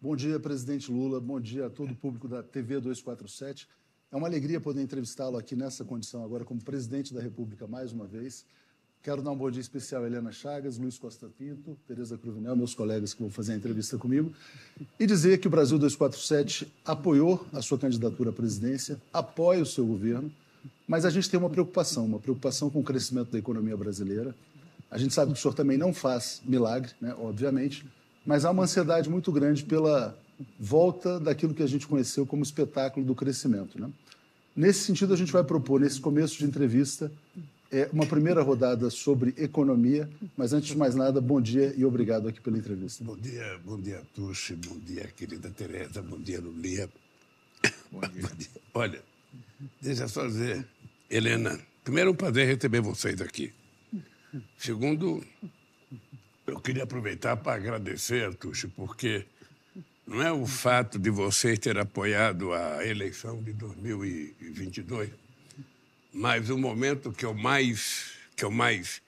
Bom dia, presidente Lula. Bom dia a todo o público da TV 247. É uma alegria poder entrevistá-lo aqui nessa condição agora como presidente da República mais uma vez. Quero dar um bom dia especial a Helena Chagas, Luiz Costa Pinto, Tereza Cruvinel, meus colegas que vão fazer a entrevista comigo, e dizer que o Brasil 247 apoiou a sua candidatura à presidência, apoia o seu governo, mas a gente tem uma preocupação, uma preocupação com o crescimento da economia brasileira. A gente sabe que o senhor também não faz milagre, né, obviamente, mas há uma ansiedade muito grande pela volta daquilo que a gente conheceu como espetáculo do crescimento. Né? Nesse sentido, a gente vai propor, nesse começo de entrevista, é, uma primeira rodada sobre economia, mas antes de mais nada, bom dia e obrigado aqui pela entrevista. Bom dia, bom dia, Tuxi, bom dia, querida Tereza, bom dia, Lulia. Bom dia. bom dia. Olha, deixa eu só dizer, Helena, primeiro é um prazer receber vocês aqui. Segundo, eu queria aproveitar para agradecer, Tuxo, porque não é o fato de vocês ter apoiado a eleição de 2022, mas o momento que eu mais, que eu mais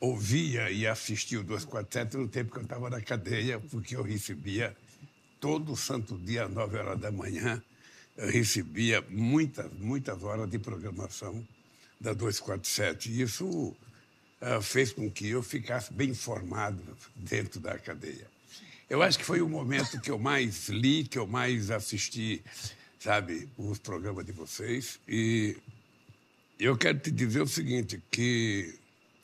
ouvia e assistia o 247 no tempo que eu estava na cadeia, porque eu recebia todo santo dia às 9 horas da manhã, eu recebia muitas, muitas horas de programação da 247. E isso fez com que eu ficasse bem informado dentro da cadeia. Eu acho que foi o momento que eu mais li, que eu mais assisti, sabe, os programas de vocês. E eu quero te dizer o seguinte, que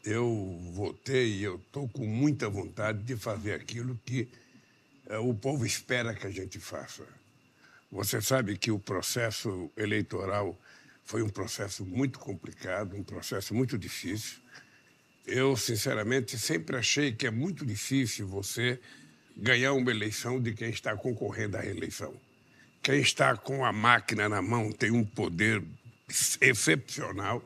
eu votei e eu estou com muita vontade de fazer aquilo que uh, o povo espera que a gente faça. Você sabe que o processo eleitoral foi um processo muito complicado, um processo muito difícil. Eu, sinceramente, sempre achei que é muito difícil você ganhar uma eleição de quem está concorrendo à reeleição. Quem está com a máquina na mão tem um poder excepcional.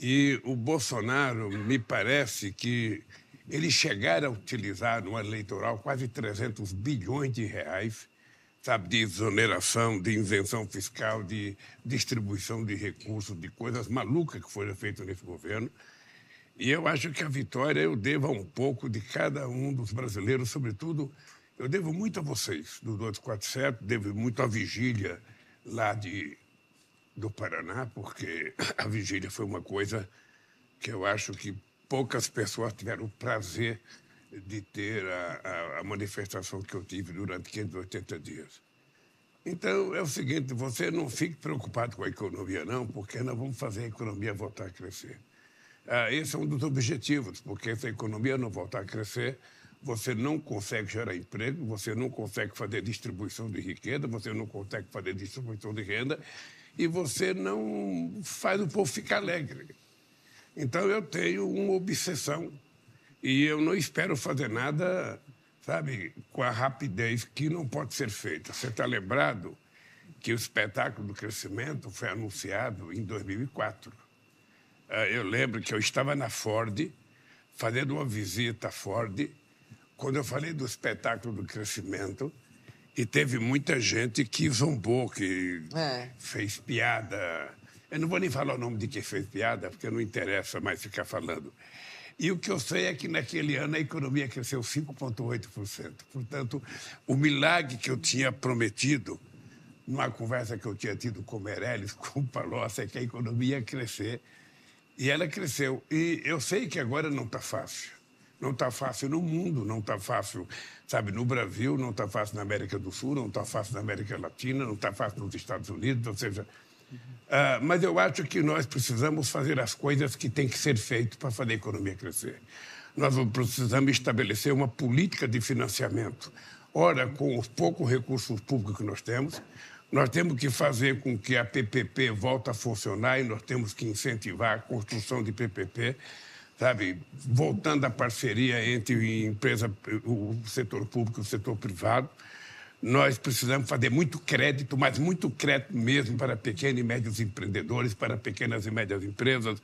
E o Bolsonaro, me parece que ele chegar a utilizar no eleitoral quase 300 bilhões de reais, sabe, de exoneração, de invenção fiscal, de distribuição de recursos, de coisas malucas que foram feitas nesse governo. E eu acho que a vitória eu devo a um pouco de cada um dos brasileiros, sobretudo, eu devo muito a vocês, do 247, devo muito à vigília lá de, do Paraná, porque a vigília foi uma coisa que eu acho que poucas pessoas tiveram o prazer de ter a, a, a manifestação que eu tive durante 580 dias. Então, é o seguinte, você não fique preocupado com a economia, não, porque nós vamos fazer a economia voltar a crescer. Ah, esse é um dos objetivos, porque se a economia não voltar a crescer, você não consegue gerar emprego, você não consegue fazer distribuição de riqueza, você não consegue fazer distribuição de renda e você não faz o povo ficar alegre. Então eu tenho uma obsessão e eu não espero fazer nada, sabe, com a rapidez que não pode ser feita. Você está lembrado que o espetáculo do crescimento foi anunciado em 2004. Ah, eu lembro que eu estava na Ford, fazendo uma visita à Ford, quando eu falei do espetáculo do crescimento, e teve muita gente que zombou, que é. fez piada. Eu não vou nem falar o nome de quem fez piada, porque não interessa mais ficar falando. E o que eu sei é que naquele ano a economia cresceu 5,8%. Portanto, o milagre que eu tinha prometido, numa conversa que eu tinha tido com o Meirelles, com o Palocci, é que a economia ia crescer e ela cresceu. E eu sei que agora não está fácil. Não está fácil no mundo, não está fácil, sabe, no Brasil, não está fácil na América do Sul, não está fácil na América Latina, não está fácil nos Estados Unidos, ou seja. Uh, mas eu acho que nós precisamos fazer as coisas que têm que ser feitas para fazer a economia crescer. Nós precisamos estabelecer uma política de financiamento. Ora, com os poucos recursos públicos que nós temos, nós temos que fazer com que a PPP volte a funcionar e nós temos que incentivar a construção de PPP, sabe? Voltando à parceria entre empresa, o setor público e o setor privado. Nós precisamos fazer muito crédito, mas muito crédito mesmo para pequenos e médios empreendedores, para pequenas e médias empresas,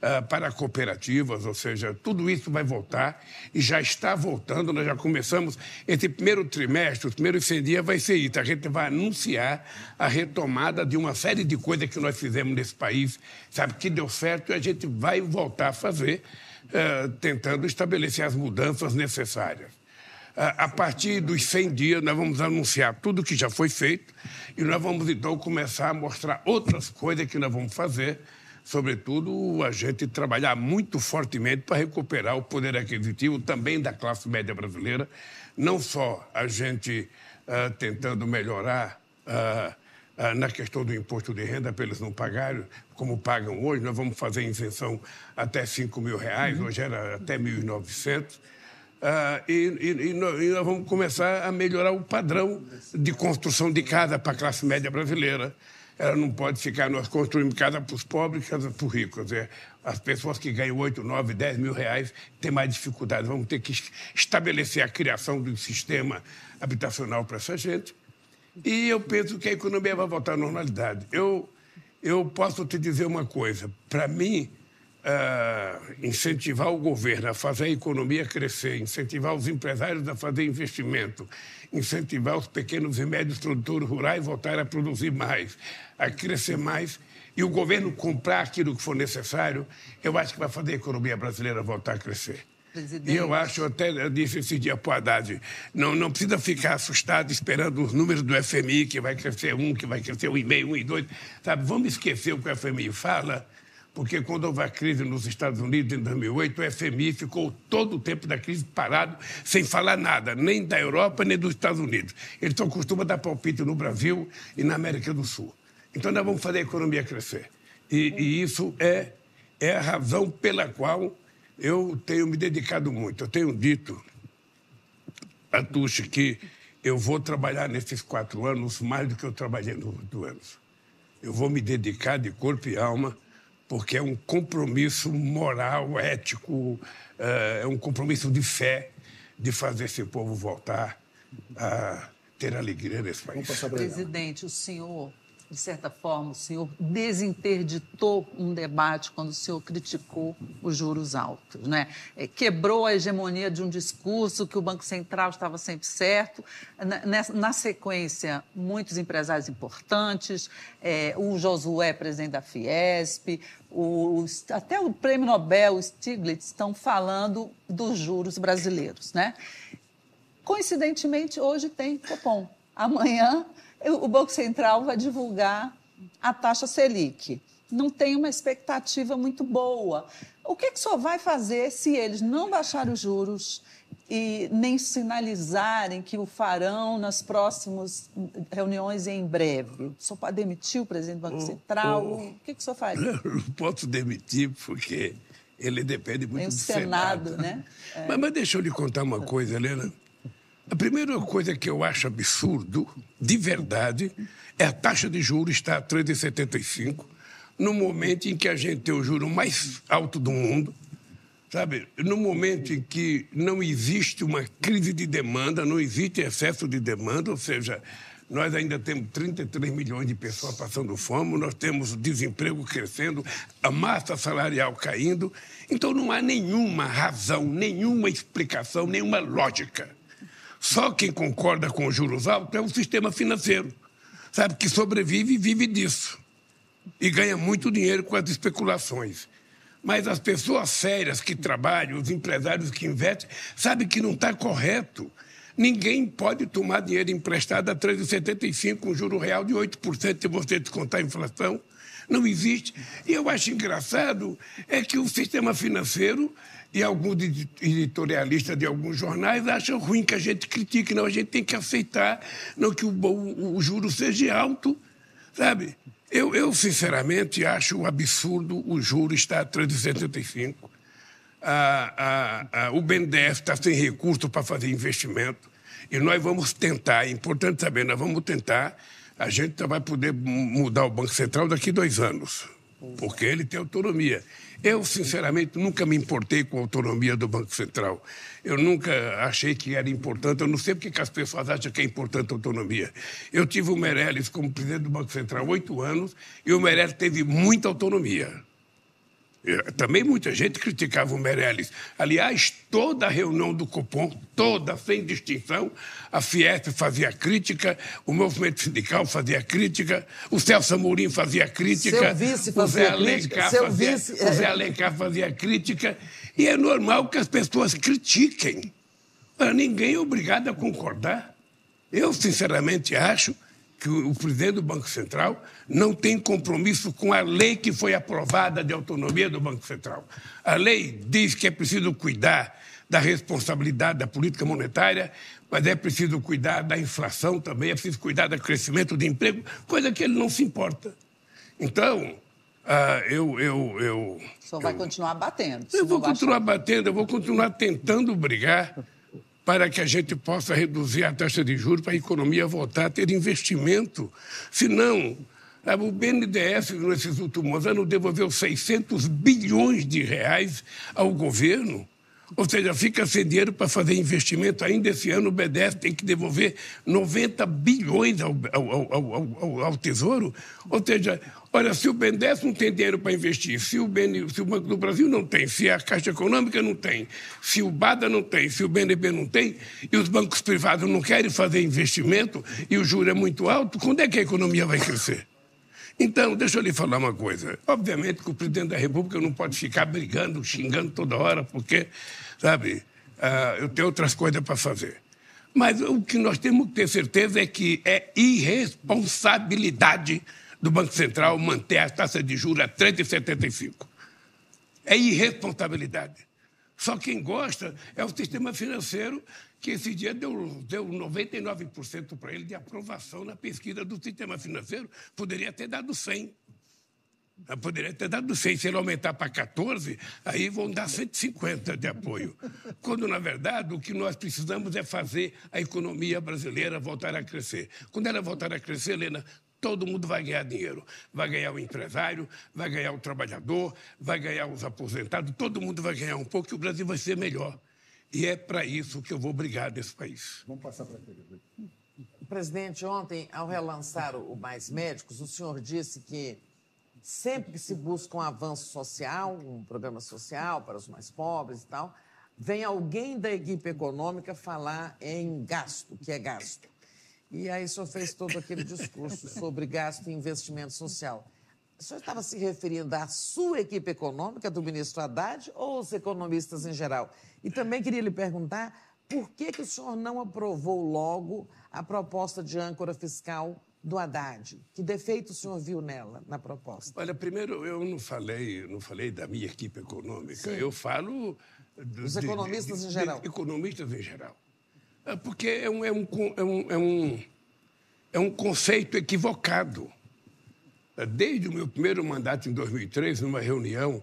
uh, para cooperativas, ou seja, tudo isso vai voltar e já está voltando. Nós já começamos. Esse primeiro trimestre, os primeiros 100 dias, vai ser isso. A gente vai anunciar a retomada de uma série de coisas que nós fizemos nesse país, sabe, que deu certo e a gente vai voltar a fazer, uh, tentando estabelecer as mudanças necessárias. a partir dos 100 dias, nós vamos anunciar tudo que já foi feito e nós vamos, então, começar a mostrar outras coisas que nós vamos fazer, sobretudo a gente trabalhar muito fortemente para recuperar o poder aquisitivo também da classe média brasileira, não só a gente uh, tentando melhorar uh, na questão do imposto de renda para eles não pagarem, como pagam hoje, nós vamos fazer isenção até 5 mil reais, uhum. hoje era até 1.900, Uh, e, e, e, nós vamos começar a melhorar o padrão de construção de casa para a classe média brasileira. Ela não pode ficar, nós construímos casa para os pobres e casa para os ricos. É, as pessoas que ganham 8, 9, 10 mil reais têm mais dificuldade. Vamos ter que estabelecer a criação de um sistema habitacional para essa gente. E eu penso que a economia vai voltar à normalidade. Eu, eu posso te dizer uma coisa: para mim, uh, incentivar o governo a fazer a economia crescer, incentivar os empresários a fazer investimento, incentivar os pequenos e médios produtores rurais a voltarem a produzir mais, a crescer mais, e o governo comprar aquilo que for necessário, eu acho que vai fazer a economia brasileira voltar a crescer. Presidente. E eu acho, até eu disse esse dia para o Haddad, não, não precisa ficar assustado esperando os números do FMI, que vai crescer um, que vai crescer um e meio, um e dois. Sabe, vamos esquecer o que o FMI fala porque quando houve a crise nos Estados Unidos em 2008, o FMI ficou todo o tempo da crise parado, sem falar nada, nem da Europa, nem dos Estados Unidos. Ele só costuma dar palpite no Brasil e na América do Sul. Então, nós vamos fazer a economia crescer. E, e isso é, é a razão pela qual eu tenho me dedicado muito. Eu tenho dito a Tuxi que eu vou trabalhar nesses quatro anos mais do que eu trabalhei nos oito anos. Eu vou me dedicar de corpo e alma porque é um compromisso moral, ético, é, é um compromisso de fé de fazer esse povo voltar a ter alegria nesse país. Presidente, o senhor de certa forma, o senhor desinterditou um debate quando o senhor criticou os juros altos, né? É, quebrou a hegemonia de um discurso que o Banco Central estava sempre certo. Na, sequência, muitos empresários importantes, é, o Josué, presidente da Fiesp, até o prêmio Nobel, Stiglitz, estão falando dos juros brasileiros, né? Coincidentemente, hoje tem Copom. Amanhã o Banco Central vai divulgar a taxa Selic. Não tem uma expectativa muito boa. O que, que o senhor vai fazer se eles não baixarem os juros e nem sinalizarem que o farão nas próximas reuniões em breve? O senhor pode demitir o presidente do Banco Central? Oh, o que, que o senhor faz? Não, posso demitir, porque ele depende muito do Senado. Senado. Né? É. Mas, mas deixa eu lhe contar uma coisa, Helena. A primeira coisa que eu acho absurdo, de verdade, é a taxa de juros estar a 3,75, no momento em que a gente tem o juro mais alto do mundo, sabe? No momento em que não existe uma crise de demanda, não existe excesso de demanda, ou seja, nós ainda temos 33 milhões de pessoas passando fome, nós temos desemprego crescendo, a massa salarial caindo. Então não há nenhuma razão, nenhuma explicação, nenhuma lógica só quem concorda com os juros altos é o sistema financeiro, sabe, que sobrevive e vive disso. E ganha muito dinheiro com as especulações. Mas as pessoas sérias que trabalham, os empresários que investem, sabem que não está correto. Ninguém pode tomar dinheiro emprestado a 3,75, um juro real de 8% se você descontar a inflação. Não existe. E eu acho engraçado é que o sistema financeiro e alguns editorialistas de alguns jornais acham ruim que a gente critique. Não, a gente tem que aceitar não que o, o, o juro seja alto, sabe? Eu, eu, sinceramente, acho um absurdo o juro estar a 375. Ah, ah, ah, o BNDES está sem recurso para fazer investimento. E nós vamos tentar, é importante saber, nós vamos tentar, a gente vai poder mudar o Banco Central daqui a dois anos, porque ele tem autonomia. Eu, sinceramente, nunca me importei com a autonomia do Banco Central. Eu nunca achei que era importante. Eu não sei porque que as pessoas acham que é importante a autonomia. Eu tive o Meirelles como presidente do Banco Central oito anos e o Meirelles teve muita autonomia. Também muita gente criticava o Meirelles. Aliás, toda a reunião do Copom, toda, sem distinção, a Fiesp fazia crítica, o movimento sindical fazia crítica, o Celso Amorim fazia crítica, o Zé Alencar, fazia, vice... o Zé Alencar fazia crítica. E é normal que as pessoas critiquem. ninguém é obrigado a concordar. Eu, sinceramente, acho que o presidente do Banco Central não tem compromisso com a lei que foi aprovada de autonomia do Banco Central. A lei diz que é preciso cuidar da responsabilidade da política monetária, mas é preciso cuidar da inflação também, é preciso cuidar do crescimento do emprego, coisa que ele não se importa. Então, ah, eu, eu, eu. O senhor vai eu, continuar batendo. Eu vou continuar batendo, eu vou continuar tentando brigar para que a gente possa reduzir a taxa de juros para a economia voltar a ter investimento. Senão, o BNDES, nesses últimos anos, devolveu 600 bilhões de reais ao governo. Ou seja, fica sem dinheiro para fazer investimento. Ainda esse ano o BDF tem que devolver 90 bilhões ao, ao, ao, ao Tesouro. Ou seja, olha, se o BNDES não tem dinheiro para investir, se o, BN, se o Banco do Brasil não tem, se a Caixa Econômica não tem, se o BADA não tem, se o BNB não tem, e os bancos privados não querem fazer investimento e o juro é muito alto, quando é que a economia vai crescer? Então, deixa eu lhe falar uma coisa. Obviamente que o presidente da República não pode ficar brigando, xingando toda hora, porque, sabe, uh, eu tenho outras coisas para fazer. Mas o que nós temos que ter certeza é que é irresponsabilidade do Banco Central manter a taxa de juros a 3,75. É irresponsabilidade. Só quem gosta é o sistema financeiro que esse dia deu, deu 99% para ele de aprovação na pesquisa do sistema financeiro. Poderia ter dado 100. Poderia ter dado 100. Se ele aumentar para 14, aí vão dar 150 de apoio. Quando, na verdade, o que nós precisamos é fazer a economia brasileira voltar a crescer. Quando ela voltar a crescer, Helena, todo mundo vai ganhar dinheiro. Vai ganhar o empresário, vai ganhar o trabalhador, vai ganhar os aposentados, todo mundo vai ganhar um pouco e o Brasil vai ser melhor. E é para isso que eu vou brigar desse país. Vamos passar para a Presidente, ontem, ao relançar o Mais Médicos, o senhor disse que sempre que se busca um avanço social, um programa social para os mais pobres e tal, vem alguém da equipe econômica falar em gasto, que é gasto. E aí o senhor fez todo aquele discurso sobre gasto e investimento social. O senhor estava se referindo à sua equipe econômica, do ministro Haddad, ou aos economistas em geral? E também queria lhe perguntar por que, que o senhor não aprovou logo a proposta de âncora fiscal do Haddad? Que defeito o senhor viu nela, na proposta? Olha, primeiro, eu não falei, não falei da minha equipe econômica, Sim. eu falo... Dos economistas de, em geral. economistas em geral. É porque é um, é um, é um, é um, é um conceito equivocado. Desde o meu primeiro mandato em 2003, numa reunião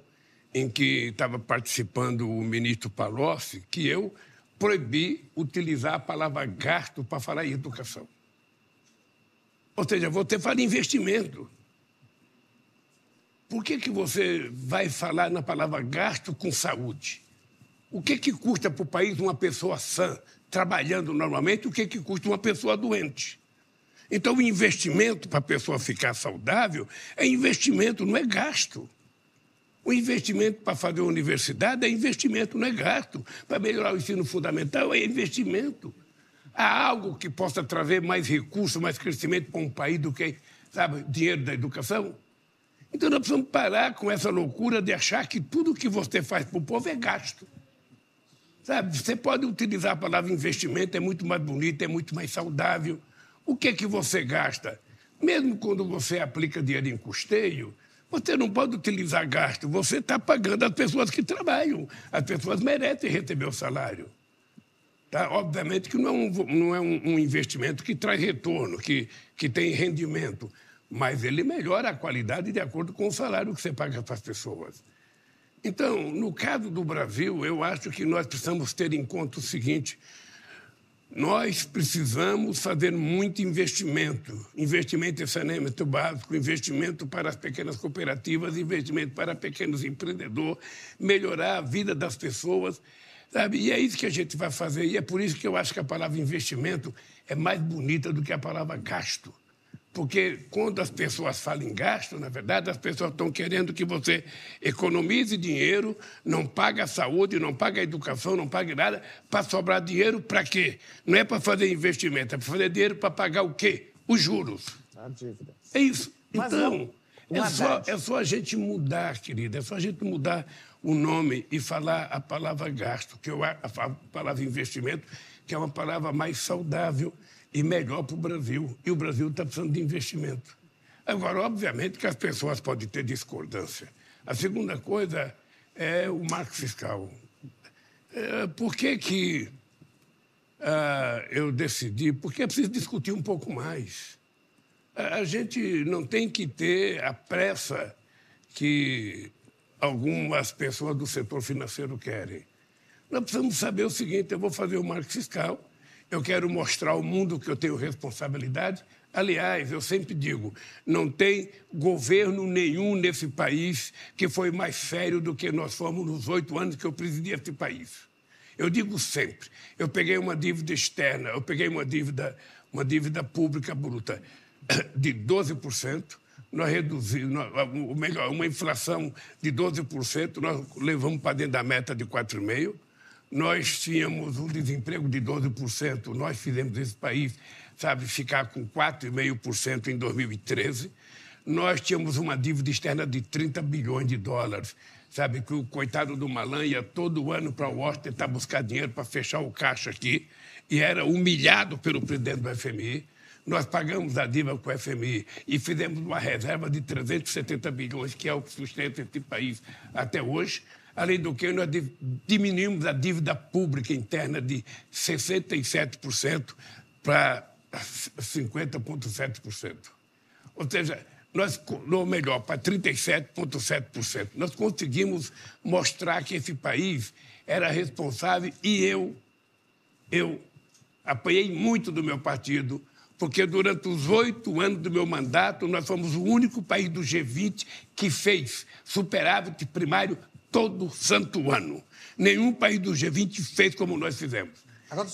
em que estava participando o ministro Palocci, que eu proibi utilizar a palavra gasto para falar em educação. Ou seja, você fala em investimento. Por que, que você vai falar na palavra gasto com saúde? O que, que custa para o país uma pessoa sã, trabalhando normalmente? O que, que custa uma pessoa doente? Então, o investimento para a pessoa ficar saudável é investimento, não é gasto. O investimento para fazer uma universidade é investimento, não é gasto. Para melhorar o ensino fundamental é investimento. Há algo que possa trazer mais recursos, mais crescimento para um país do que, sabe, dinheiro da educação? Então nós precisamos parar com essa loucura de achar que tudo que você faz para o povo é gasto. Sabe, você pode utilizar a palavra investimento, é muito mais bonito, é muito mais saudável. O que é que você gasta? Mesmo quando você aplica dinheiro em custeio, você não pode utilizar gasto, você está pagando as pessoas que trabalham. As pessoas merecem receber o salário. Tá? Obviamente que não é, um, não é um, investimento que traz retorno, que, que tem rendimento, mas ele melhora a qualidade de acordo com o salário que você paga para as pessoas. Então, no caso do Brasil, eu acho que nós precisamos ter em conta o seguinte: nós precisamos fazer muito investimento, investimento em saneamento básico, investimento para as pequenas cooperativas, investimento para pequenos empreendedores, melhorar a vida das pessoas, sabe? E é isso que a gente vai fazer. E é por isso que eu acho que a palavra investimento é mais bonita do que a palavra gasto. Porque quando as pessoas falam em gasto, na verdade, as pessoas estão querendo que você economize dinheiro, não pague a saúde, não pague a educação, não pague nada, para sobrar dinheiro para quê? Não é para fazer investimento, é para fazer dinheiro para pagar o quê? Os juros. A dívida. É isso. Mas então, é, só, é só a gente mudar, querida, é só a gente mudar o nome e falar a palavra gasto, que eu, a palavra investimento, que é uma palavra mais saudável e melhor para o Brasil. E o Brasil está precisando de investimento. Agora, obviamente que as pessoas podem ter discordância. A segunda coisa é o marco fiscal. É, por que, que ah, eu decidi? Porque é preciso discutir um pouco mais. A gente não tem que ter a pressa que algumas pessoas do setor financeiro querem. Nós precisamos saber o seguinte: eu vou fazer o marco fiscal, eu quero mostrar ao mundo que eu tenho responsabilidade. Aliás, eu sempre digo: não tem governo nenhum nesse país que foi mais sério do que nós fomos nos oito anos que eu presidi esse país. Eu digo sempre: eu peguei uma dívida externa, eu peguei uma dívida, uma dívida pública bruta de 12%, nós reduzimos, ou melhor, uma inflação de 12%, nós levamos para dentro da meta de 4,5%. Nós tínhamos um desemprego de 12%, nós fizemos esse país, sabe, ficar com 4,5% em 2013. Nós tínhamos uma dívida externa de 30 bilhões de dólares, sabe, que o coitado do Malan ia todo ano para Washington tentar buscar dinheiro para fechar o caixa aqui, e era humilhado pelo presidente do FMI. Nós pagamos a dívida com o FMI e fizemos uma reserva de 370 bilhões, que é o que sustenta esse país até hoje. Além do que, nós diminuímos a dívida pública interna de 67% para 50,7%. Ou seja, nós, ou melhor, para 37,7%. Nós conseguimos mostrar que esse país era responsável e eu, eu apanhei muito do meu partido, porque durante os oito anos do meu mandato, nós fomos o único país do G20 que fez superávit primário todo santo ano. Nenhum país do G20 fez como nós fizemos.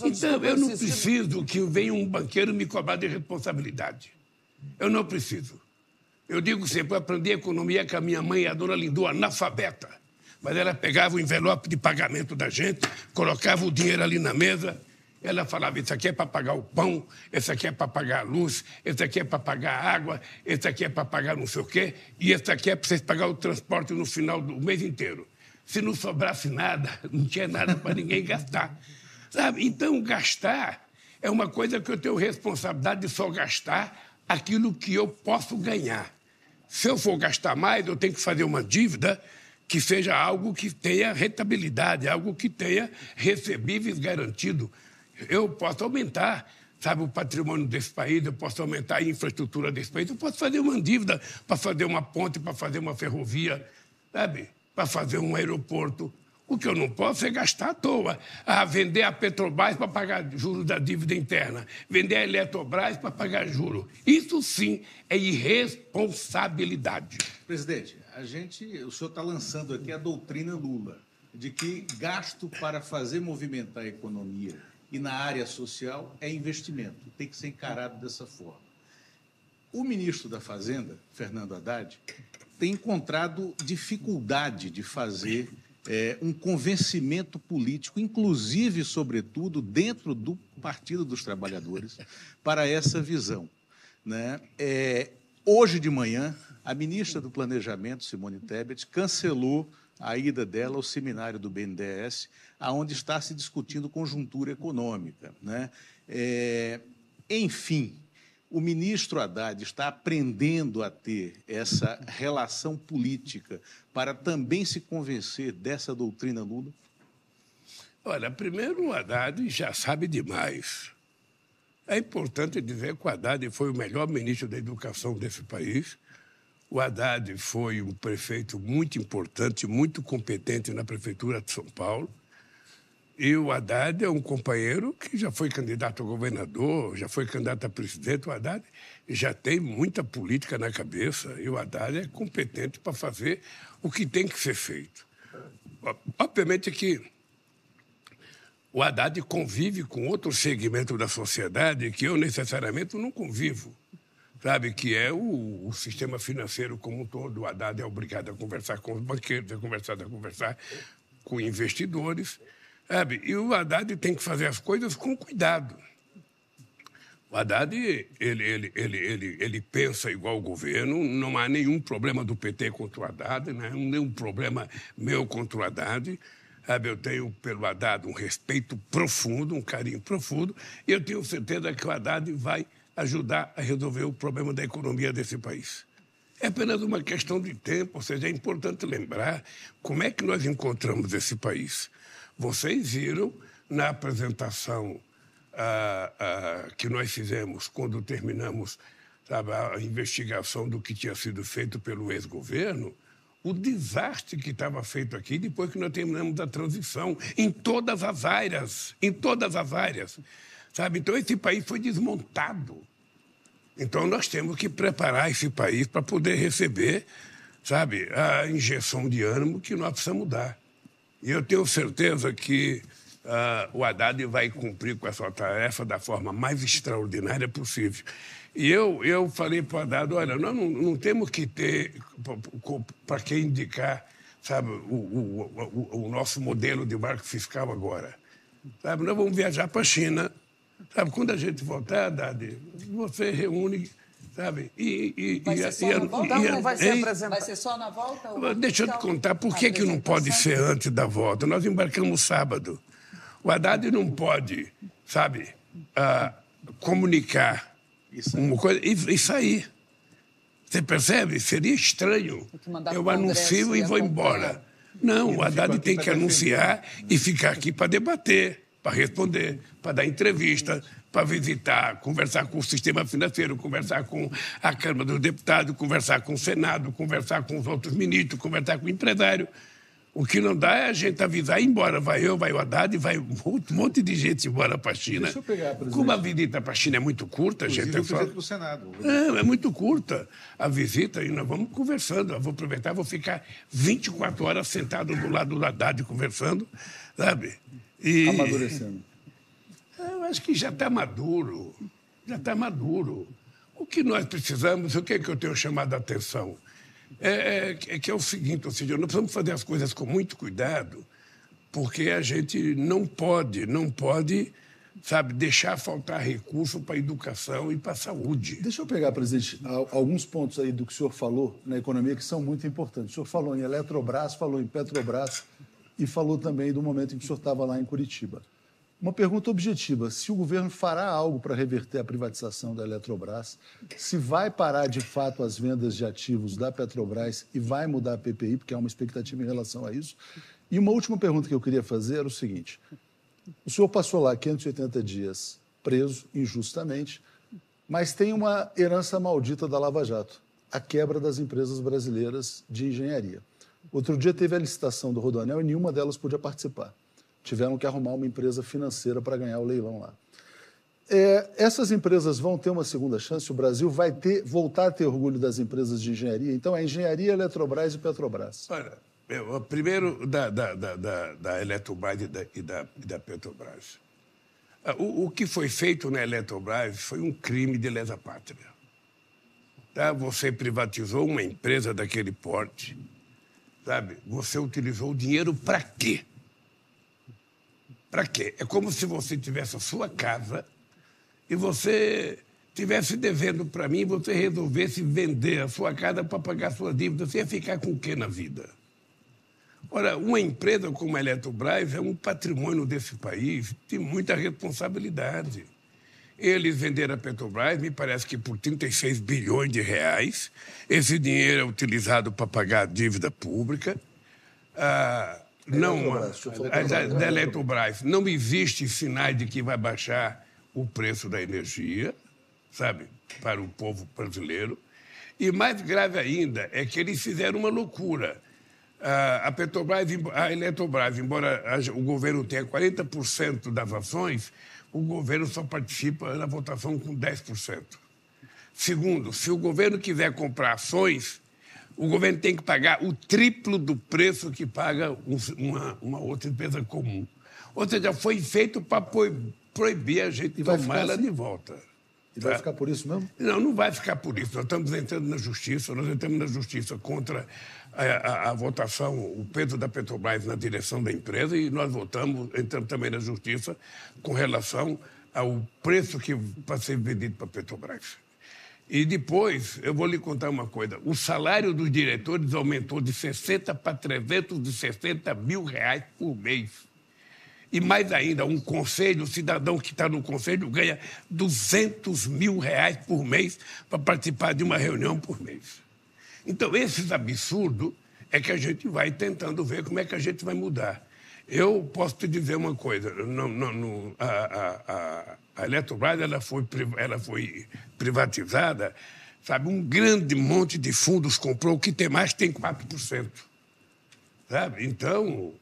então, eu não preciso que venha um banqueiro me cobrar de responsabilidade. Eu não preciso. Eu digo sempre, eu aprendi economia com a minha mãe, a dona Lindu, analfabeta. Mas ela pegava o envelope de pagamento da gente, colocava o dinheiro ali na mesa ela falava: isso aqui é para pagar o pão, esse aqui é para pagar a luz, esse aqui é para pagar a água, esse aqui é para pagar não sei o quê, e esse aqui é para vocês pagar o transporte no final do mês inteiro. Se não sobrasse nada, não tinha nada para ninguém gastar. Sabe? Então, gastar é uma coisa que eu tenho responsabilidade de só gastar aquilo que eu posso ganhar. Se eu for gastar mais, eu tenho que fazer uma dívida que seja algo que tenha rentabilidade, algo que tenha recebíveis garantido eu posso aumentar sabe, o patrimônio desse país, eu posso aumentar a infraestrutura desse país, eu posso fazer uma dívida para fazer uma ponte, para fazer uma ferrovia, sabe, para fazer um aeroporto. O que eu não posso é gastar à toa. Ah, vender a Petrobras para pagar juros da dívida interna, vender a Eletrobras para pagar juros. Isso sim é irresponsabilidade. Presidente, a gente, o senhor está lançando aqui a doutrina Lula, de que gasto para fazer movimentar a economia e na área social é investimento, tem que ser encarado dessa forma. O ministro da Fazenda, Fernando Haddad, tem encontrado dificuldade de fazer é, um convencimento político, inclusive, sobretudo, dentro do Partido dos Trabalhadores, para essa visão. Né? É, hoje de manhã, a ministra do Planejamento, Simone Tebet, cancelou a ida dela ao seminário do BNDES, aonde está se discutindo conjuntura econômica. Né? É, enfim, o ministro Haddad está aprendendo a ter essa relação política para também se convencer dessa doutrina Lula? Olha, primeiro o Haddad já sabe demais. É importante dizer que o Haddad foi o melhor ministro da educação desse país o Haddad foi um prefeito muito importante, muito competente na prefeitura de São Paulo. E o Haddad é um companheiro que já foi candidato a governador, já foi candidato a presidente. O Haddad já tem muita política na cabeça e o Haddad é competente para fazer o que tem que ser feito. Obviamente que o Haddad convive com outro segmento da sociedade que eu necessariamente não convivo sabe, que é o, o, sistema financeiro como um todo. O Haddad é obrigado a conversar com os banqueiros, é conversado a conversar com investidores, sabe? E o Haddad tem que fazer as coisas com cuidado. O Haddad, ele, ele, ele, ele, ele pensa igual o governo, não há nenhum problema do PT contra o Haddad, né? nenhum problema meu contra o Haddad. Sabe, eu tenho pelo Haddad um respeito profundo, um carinho profundo, e eu tenho certeza que o Haddad vai ajudar a resolver o problema da economia desse país. É apenas uma questão de tempo, ou seja, é importante lembrar como é que nós encontramos esse país. Vocês viram na apresentação ah, ah, que nós fizemos quando terminamos sabe, a investigação do que tinha sido feito pelo ex-governo, o desastre que estava feito aqui depois que nós terminamos a transição, em todas as áreas, em todas as áreas. Sabe? Então, esse país foi desmontado. Então, nós temos que preparar esse país para poder receber, sabe, a injeção de ânimo que nós precisamos dar. E eu tenho certeza que uh, o Haddad vai cumprir com essa tarefa da forma mais extraordinária possível. E eu, eu falei para o Haddad, olha, nós não, não temos que ter para quem indicar sabe, o, o, o, o, nosso modelo de marco fiscal agora. Sabe, nós vamos viajar para a China. Sabe, quando a gente voltar, Haddad, você reúne sabe? E, e, vai ser só na volta? não vai ser apresentado? Vai ser só na volta? Deixa eu te contar, por que, que não pode ser antes da volta? Nós embarcamos sábado. O Haddad não pode, sabe, uh, comunicar uma coisa e, e sair. Você percebe? Seria estranho. Eu anuncio e vou embora. Não, o Haddad tem que anunciar e ficar aqui para debater, para responder, para dar entrevista, para visitar, conversar com o sistema financeiro, conversar com a Câmara dos Deputados, conversar com o Senado, conversar com os outros ministros, conversar com o empresário. O que não dá é a gente avisar e ir embora. Vai eu, vai o Haddad, vai um monte de gente embora para a China. Deixa eu pegar, presidente. Como a visita para a China é muito curta, Inclusive, gente. Eu só... para o Senado. É, é muito curta a visita e nós vamos conversando. Eu vou aproveitar, vou ficar 24 horas sentado do lado do Haddad conversando, sabe? E... Amadurecendo. Eu acho que já está maduro. Já está maduro. O que nós precisamos, o que é que eu tenho chamado a atenção? É, é, é, que é o seguinte, ou seja, nós precisamos fazer as coisas com muito cuidado, porque a gente não pode, não pode, sabe, deixar faltar recurso para a educação e para a saúde. Deixa eu pegar, presidente, alguns pontos aí do que o senhor falou na economia que são muito importantes. O senhor falou em Eletrobras, falou em Petrobras e falou também do momento em que o senhor estava lá em Curitiba. Uma pergunta objetiva: se o governo fará algo para reverter a privatização da Eletrobras, se vai parar de fato as vendas de ativos da Petrobras e vai mudar a PPI, porque há uma expectativa em relação a isso. E uma última pergunta que eu queria fazer era o seguinte: o senhor passou lá 580 dias preso injustamente, mas tem uma herança maldita da Lava Jato a quebra das empresas brasileiras de engenharia. Outro dia teve a licitação do Rodoanel e nenhuma delas podia participar tiveram que arrumar uma empresa financeira para ganhar o leilão lá. É, essas empresas vão ter uma segunda chance, o Brasil vai ter, voltar a ter orgulho das empresas de engenharia. Então, é engenharia, Eletrobras e Petrobras. Olha, eu, primeiro da, da, da, da, da Eletrobras e da, e da, e da Petrobras. Ah, o, o, que foi feito na Eletrobras foi um crime de lesa pátria. Tá? Você privatizou uma empresa daquele porte, sabe? Você utilizou o dinheiro para quê? Para quê? É como se você tivesse a sua casa e você tivesse devendo para mim você resolvesse vender a sua casa para pagar sua dívida. Você ia ficar com o quê na vida? Ora, uma empresa como a Eletrobras é um patrimônio desse país de muita responsabilidade. Eles venderam a Petrobras, me parece que por 36 bilhões de reais. Esse dinheiro é utilizado para pagar a dívida pública. Ah, não, da, da Eletrobras, não existe sinais de que vai baixar o preço da energia, sabe, para o povo brasileiro. E mais grave ainda é que eles fizeram uma loucura. A Petrobras, a Eletrobras, embora o governo tenha 40% das ações, o governo só participa na votação com 10%. Segundo, se o governo quiser comprar ações, o governo tem que pagar o triplo do preço que paga uma, uma outra empresa comum. Ou seja, foi feito para proibir a gente de tomar ela assim? de volta. E vai tá? ficar por isso mesmo? Não, não vai ficar por isso. Nós estamos entrando na justiça, nós entramos na justiça contra a, a, a, votação, o peso da Petrobras na direção da empresa e nós votamos, entramos também na justiça com relação ao preço que vai ser vendido para a Petrobras. E depois, eu vou lhe contar uma coisa: o salário dos diretores aumentou de 60 para 360 mil reais por mês. E mais ainda, um conselho, o cidadão que está no conselho ganha 200 mil reais por mês para participar de uma reunião por mês. Então, esses absurdos é que a gente vai tentando ver como é que a gente vai mudar. Eu posso te dizer uma coisa: no, no, no, a, a, a, Eletrobras ela foi, ela foi privatizada, sabe? Um grande monte de fundos comprou, o que tem mais tem 4%. Sabe? Então,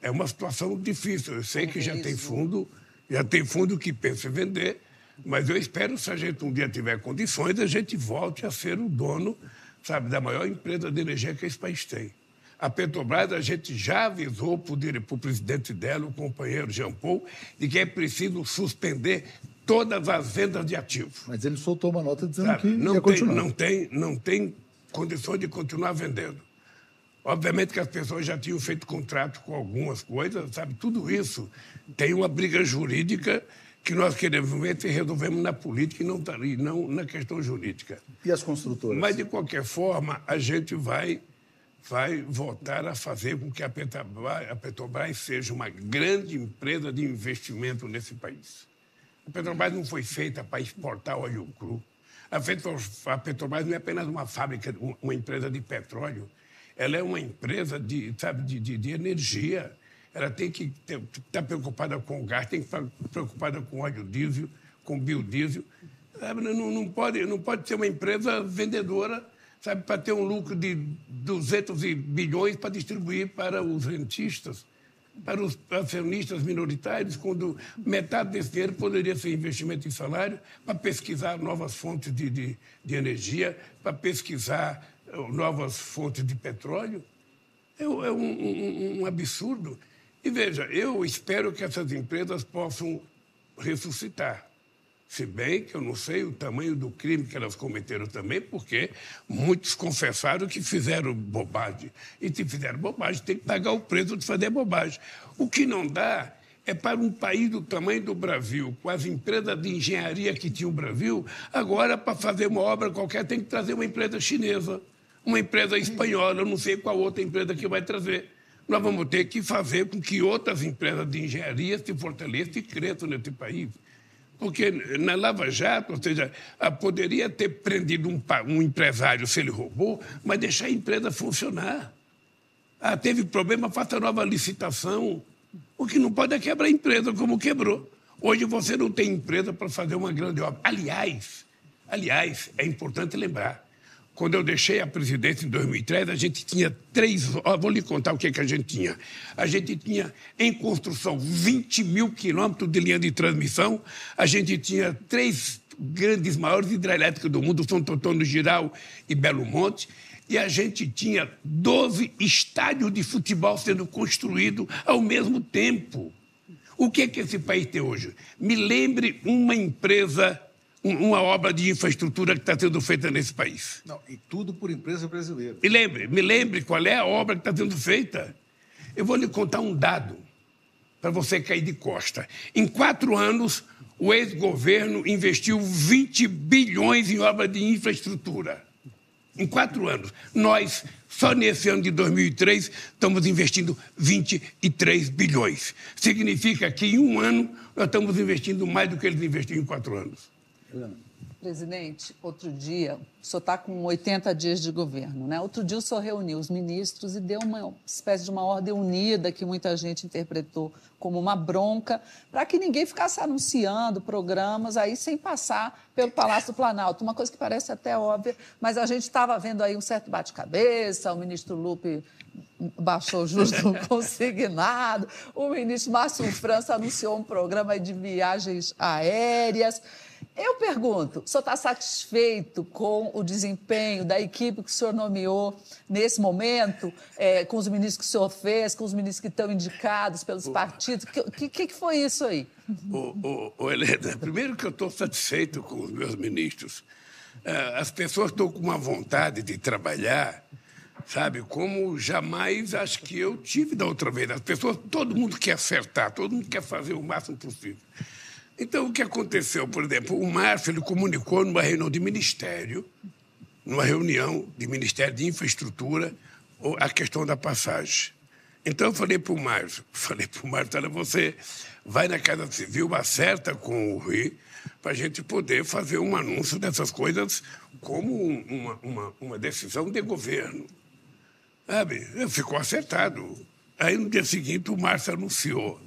é uma situação difícil. Eu sei que já tem fundo, já tem fundo que pensa em vender, mas eu espero, se a gente um dia tiver condições, a gente volte a ser o dono, sabe, da maior empresa de energia que esse país tem. A Petrobras, a gente já avisou para o presidente dela, o companheiro Jean Paul, de que é preciso suspender todas as vendas de ativos. Mas ele soltou uma nota dizendo sabe, que não ia tem, continuar. Não tem, não tem condições de continuar vendendo. Obviamente que as pessoas já tinham feito contrato com algumas coisas, sabe? Tudo isso tem uma briga jurídica que nós queremos ver se resolvemos na política e não, e não na questão jurídica. E as construtoras? Mas, de qualquer forma, a gente vai, vai voltar a fazer com que a Petrobras, a Petrobras seja uma grande empresa de investimento nesse país. A Petrobras não foi feita para exportar óleo cru. A Petrobras não é apenas uma fábrica, uma empresa de petróleo ela é uma empresa de, sabe, de, de, de energia. Ela tem que estar tá preocupada com o gás, tem que estar preocupada com óleo diesel, com biodiesel. Sabe? Não, não, pode, não pode ser uma empresa vendedora sabe, para ter um lucro de 200 bilhões para distribuir para os rentistas, para os acionistas minoritários, quando metade desse dinheiro poderia ser investimento em salário, para pesquisar novas fontes de, de, de energia, para pesquisar novas fontes de petróleo, é, é um, um, um absurdo. E veja, eu espero que essas empresas possam ressuscitar. Se bem que eu não sei o tamanho do crime que elas cometeram também, porque muitos confessaram que fizeram bobagem. E se fizeram bobagem, tem que pagar o preço de fazer bobagem. O que não dá é para um país do tamanho do Brasil, com as empresas de engenharia que tinha o Brasil, agora, para fazer uma obra qualquer, tem que trazer uma empresa chinesa uma empresa espanhola, eu não sei qual outra empresa que vai trazer. Nós vamos ter que fazer com que outras empresas de engenharia se fortaleçam e cresçam nesse país. Porque na Lava Jato, ou seja, poderia ter prendido um, um empresário se ele roubou, mas deixar a empresa funcionar. Ah, teve problema, faça nova licitação. O que não pode é quebrar a empresa, como quebrou. Hoje você não tem empresa para fazer uma grande obra. Aliás, aliás, é importante lembrar, quando eu deixei a presidência em 2003, a gente tinha três. vou lhe contar o que, que a gente tinha. A gente tinha em construção 20 mil quilômetros de linha de transmissão, a gente tinha três grandes, maiores hidrelétricas do mundo, São Antônio Giral e Belo Monte, e a gente tinha 12 estádios de futebol sendo construídos ao mesmo tempo. O que, é que esse país tem hoje? Me lembre uma empresa uma obra de infraestrutura que está sendo feita nesse país. Não, e tudo por empresa brasileira. Me lembre, me lembre qual é a obra que está sendo feita. Eu vou lhe contar um dado para você cair de costa. Em quatro anos, o ex-governo investiu 20 bilhões em obra de infraestrutura. Em quatro anos. Nós, só nesse ano de 2003, estamos investindo 23 bilhões. Significa que em um ano nós estamos investindo mais do que eles investiram em quatro anos. Presidente, outro dia, o senhor está com 80 dias de governo, né? Outro dia o senhor reuniu os ministros e deu uma espécie de uma ordem unida que muita gente interpretou como uma bronca, para que ninguém ficasse anunciando programas aí sem passar pelo Palácio do Planalto. Uma coisa que parece até óbvia, mas a gente estava vendo aí um certo bate-cabeça, o ministro Lupe baixou justo consignado, o ministro Márcio França anunciou um programa de viagens aéreas. Eu pergunto, o senhor está satisfeito com o desempenho da equipe que o senhor nomeou nesse momento, é, com os ministros que o senhor fez, com os ministros que estão indicados pelos partidos? O que, que, que, foi isso aí? Ô, ô, Helena, primeiro que eu estou satisfeito com os meus ministros. É, as pessoas estão com uma vontade de trabalhar, sabe, como jamais acho que eu tive da outra vez. As pessoas, todo mundo quer acertar, todo mundo quer fazer o máximo possível. Então, o que aconteceu, por exemplo, o Márcio ele comunicou numa reunião de ministério, numa reunião de Ministério de Infraestrutura, a questão da passagem. Então, eu falei para o Márcio, falei para o Márcio, olha, você vai na Casa Civil, acerta com o Rui, para a gente poder fazer um anúncio dessas coisas como uma, uma, uma decisão de governo. Sabe? Ficou acertado. Aí, no dia seguinte, o Márcio anunciou.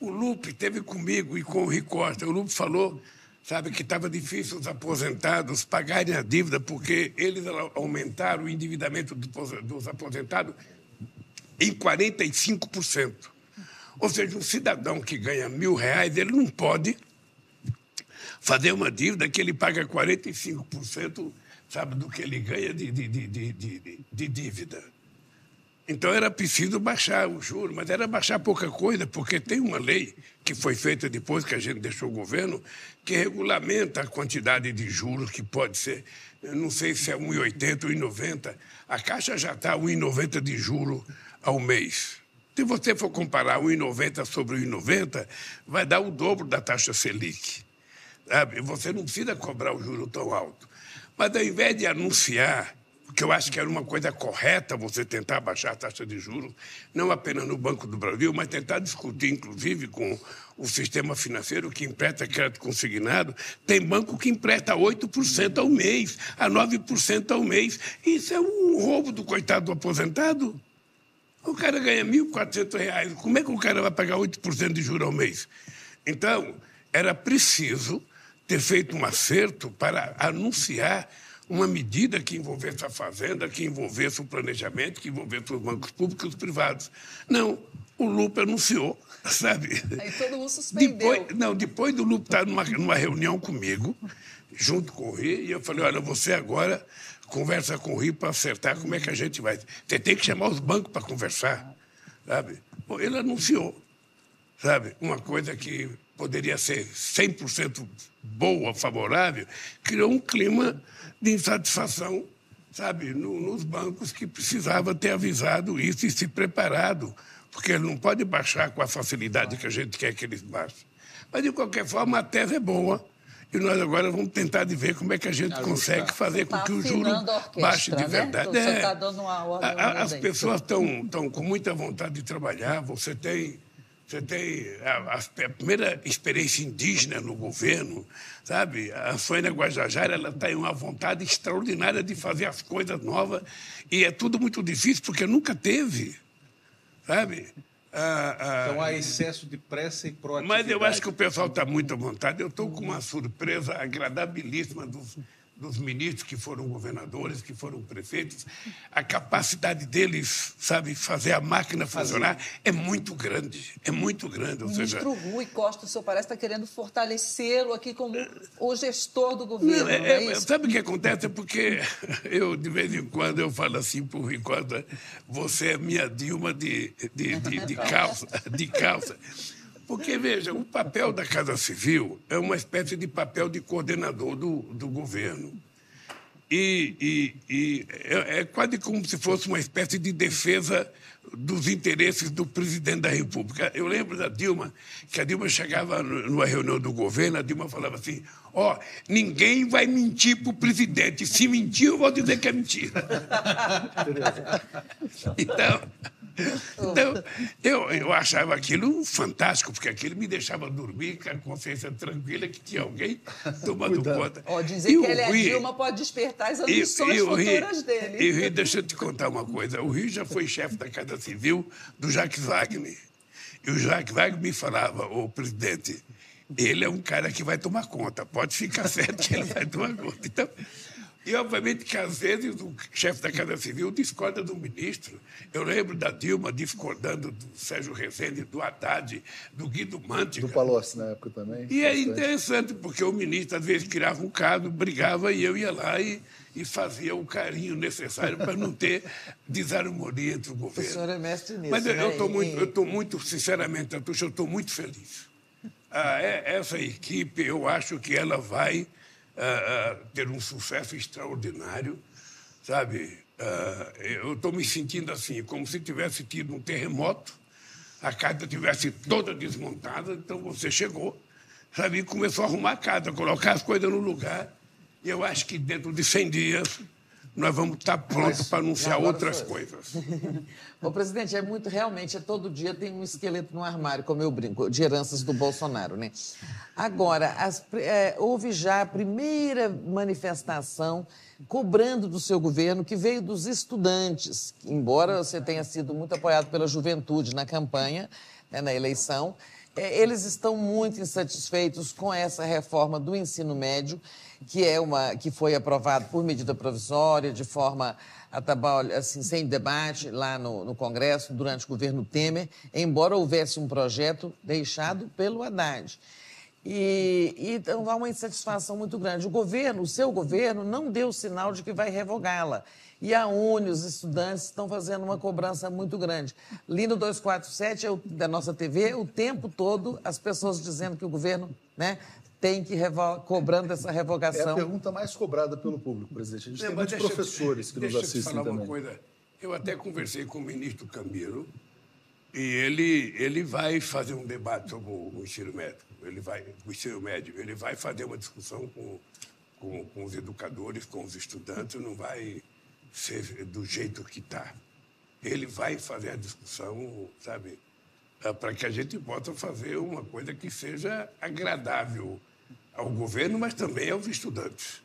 O Lupe teve comigo e com o Ricosta. O Lupe falou, sabe, que estava difícil os aposentados pagarem a dívida porque eles aumentaram o endividamento dos aposentados em 45%. Ou seja, um cidadão que ganha mil reais, ele não pode fazer uma dívida que ele paga 45%, sabe, do que ele ganha de, de, de, de, de dívida. Então era preciso baixar o juro, mas era baixar pouca coisa, porque tem uma lei que foi feita depois que a gente deixou o governo, que regulamenta a quantidade de juros que pode ser, não sei se é 1,80 ou 1,90. A Caixa já está 1,90 de juro ao mês. Se você for comparar 1,90 sobre 1,90, vai dar o dobro da taxa Selic. Sabe? Você não precisa cobrar o juro tão alto. Mas ao invés de anunciar que eu acho que era uma coisa correta você tentar baixar a taxa de juros, não apenas no Banco do Brasil, mas tentar discutir, inclusive, com o sistema financeiro que empresta crédito consignado. Tem banco que empresta 8% ao mês, a 9% ao mês. Isso é um roubo do coitado do aposentado. O cara ganha R$ 1.400. Como é que o cara vai pagar 8% de juros ao mês? Então, era preciso ter feito um acerto para anunciar uma medida que envolvesse a fazenda, que envolvesse o planejamento, que envolvesse os bancos públicos e os privados. Não, o Lupe anunciou, sabe? Aí todo mundo suspendeu. Depois, não, depois do Lupe estar numa, numa reunião comigo, junto com o Rio, e eu falei, olha, você agora conversa com o Rio para acertar como é que a gente vai. Você tem que chamar os bancos para conversar, sabe? Bom, ele anunciou, sabe? Uma coisa que poderia ser 100% boa, favorável, criou um clima de insatisfação, sabe, no, nos bancos que precisava ter avisado isso e se preparado, porque ele não pode baixar com a facilidade que a gente quer que eles baixem. Mas, de qualquer forma, a tese é boa. E nós agora vamos tentar de ver como é que a gente consegue fazer com tá que o juro baixe de né? verdade. Né? É, tá dando uma, uma, uma as pessoas estão com muita vontade de trabalhar. Você tem você tem a, a, primeira experiência indígena no governo, sabe? A Sônia Guajajara ela tem uma vontade extraordinária de fazer as coisas novas e é tudo muito difícil porque nunca teve, sabe? Ah, então há excesso de pressa e proatividade. Mas eu acho que o pessoal está muito à vontade. Eu estou com uma surpresa agradabilíssima dos dos ministros que foram governadores, que foram prefeitos, a capacidade deles, sabe, fazer a máquina funcionar é muito grande, é muito grande. O ministro. Rui Costa, o senhor parece estar querendo fortalecê-lo aqui como o gestor do governo, não, é, não é, é Sabe o que acontece? É porque eu, de vez em quando, eu falo assim para o Rui Costa, você é minha Dilma de, de, de, de calça. De calça. Porque, veja, o papel da Casa Civil é uma espécie de papel de coordenador do, do governo. E, e, e é, é, quase como se fosse uma espécie de defesa dos interesses do presidente da República. Eu lembro da Dilma, que a Dilma chegava numa reunião do governo, a Dilma falava assim: Ó, oh, ninguém vai mentir para o presidente. Se mentir, eu vou dizer que é mentira. então. Então, eu, eu achava aquilo fantástico, porque aquilo me deixava dormir com a consciência tranquila que tinha alguém tomando Cuidado. conta. Oh, dizer e que ele é Dilma pode despertar as ambições e, e futuras Rio, dele. E o Rio, deixa eu te contar uma coisa. O Rio já foi chefe da Casa Civil do Jacques Wagner. E o Jacques Wagner me falava, o presidente, ele é um cara que vai tomar conta. Pode ficar certo que ele vai tomar conta. Então, e, obviamente, que às vezes o chefe da Casa Civil discorda do ministro. Eu lembro da Dilma discordando do Sérgio Rezende, do Haddad, do Guido Mantega. Do Palocci na época também. E é interessante, porque o ministro, às vezes, criava um caso, brigava, e eu ia lá e, e fazia o carinho necessário para não ter desarmonia entre o governo. O senhor é mestre nisso, Mas eu né? estou muito, eu estou muito, sinceramente, Atucha, eu estou muito feliz. Ah, é, essa equipe, eu acho que ela vai uh, ter um sucesso extraordinário, sabe? Uh, eu estou me sentindo assim, como se tivesse tido um terremoto, a casa tivesse toda desmontada, então você chegou, sabe? E começou a arrumar a casa, colocar as coisas no lugar. E eu acho que dentro de 100 dias nós vamos estar prontos para anunciar outras coisas. O presidente, é muito, realmente, é todo dia tem um esqueleto no armário, como eu brinco, de heranças do Bolsonaro, né? Agora, as, é, houve já a primeira manifestação cobrando do seu governo, que veio dos estudantes, embora você tenha sido muito apoiado pela juventude na campanha, né, na eleição, é, eles estão muito insatisfeitos com essa reforma do ensino médio, que é uma que foi aprovada por medida provisória, de forma assim, sem debate lá no, no, Congresso durante o governo Temer, embora houvesse um projeto deixado pelo Haddad. E, e, então há uma insatisfação muito grande. O governo, o seu governo, não deu sinal de que vai revogá-la. E a UNE, os estudantes, estão fazendo uma cobrança muito grande. Lino 247 é o, da nossa TV, o tempo todo as pessoas dizendo que o governo né, tem que cobrando essa revogação. É a pergunta mais cobrada pelo público, presidente. A gente tem muitos professores que nos assistem falar também. Uma coisa. Eu até conversei com o ministro Camilo e ele, ele vai fazer um debate sobre o ensino médio. Ele vai, o ensino médio. Ele vai fazer uma discussão com, com, com os educadores, com os estudantes, não vai ser do jeito que está. Ele vai fazer a discussão, sabe, para que a gente possa fazer uma coisa que seja agradável ao governo, mas também aos estudantes.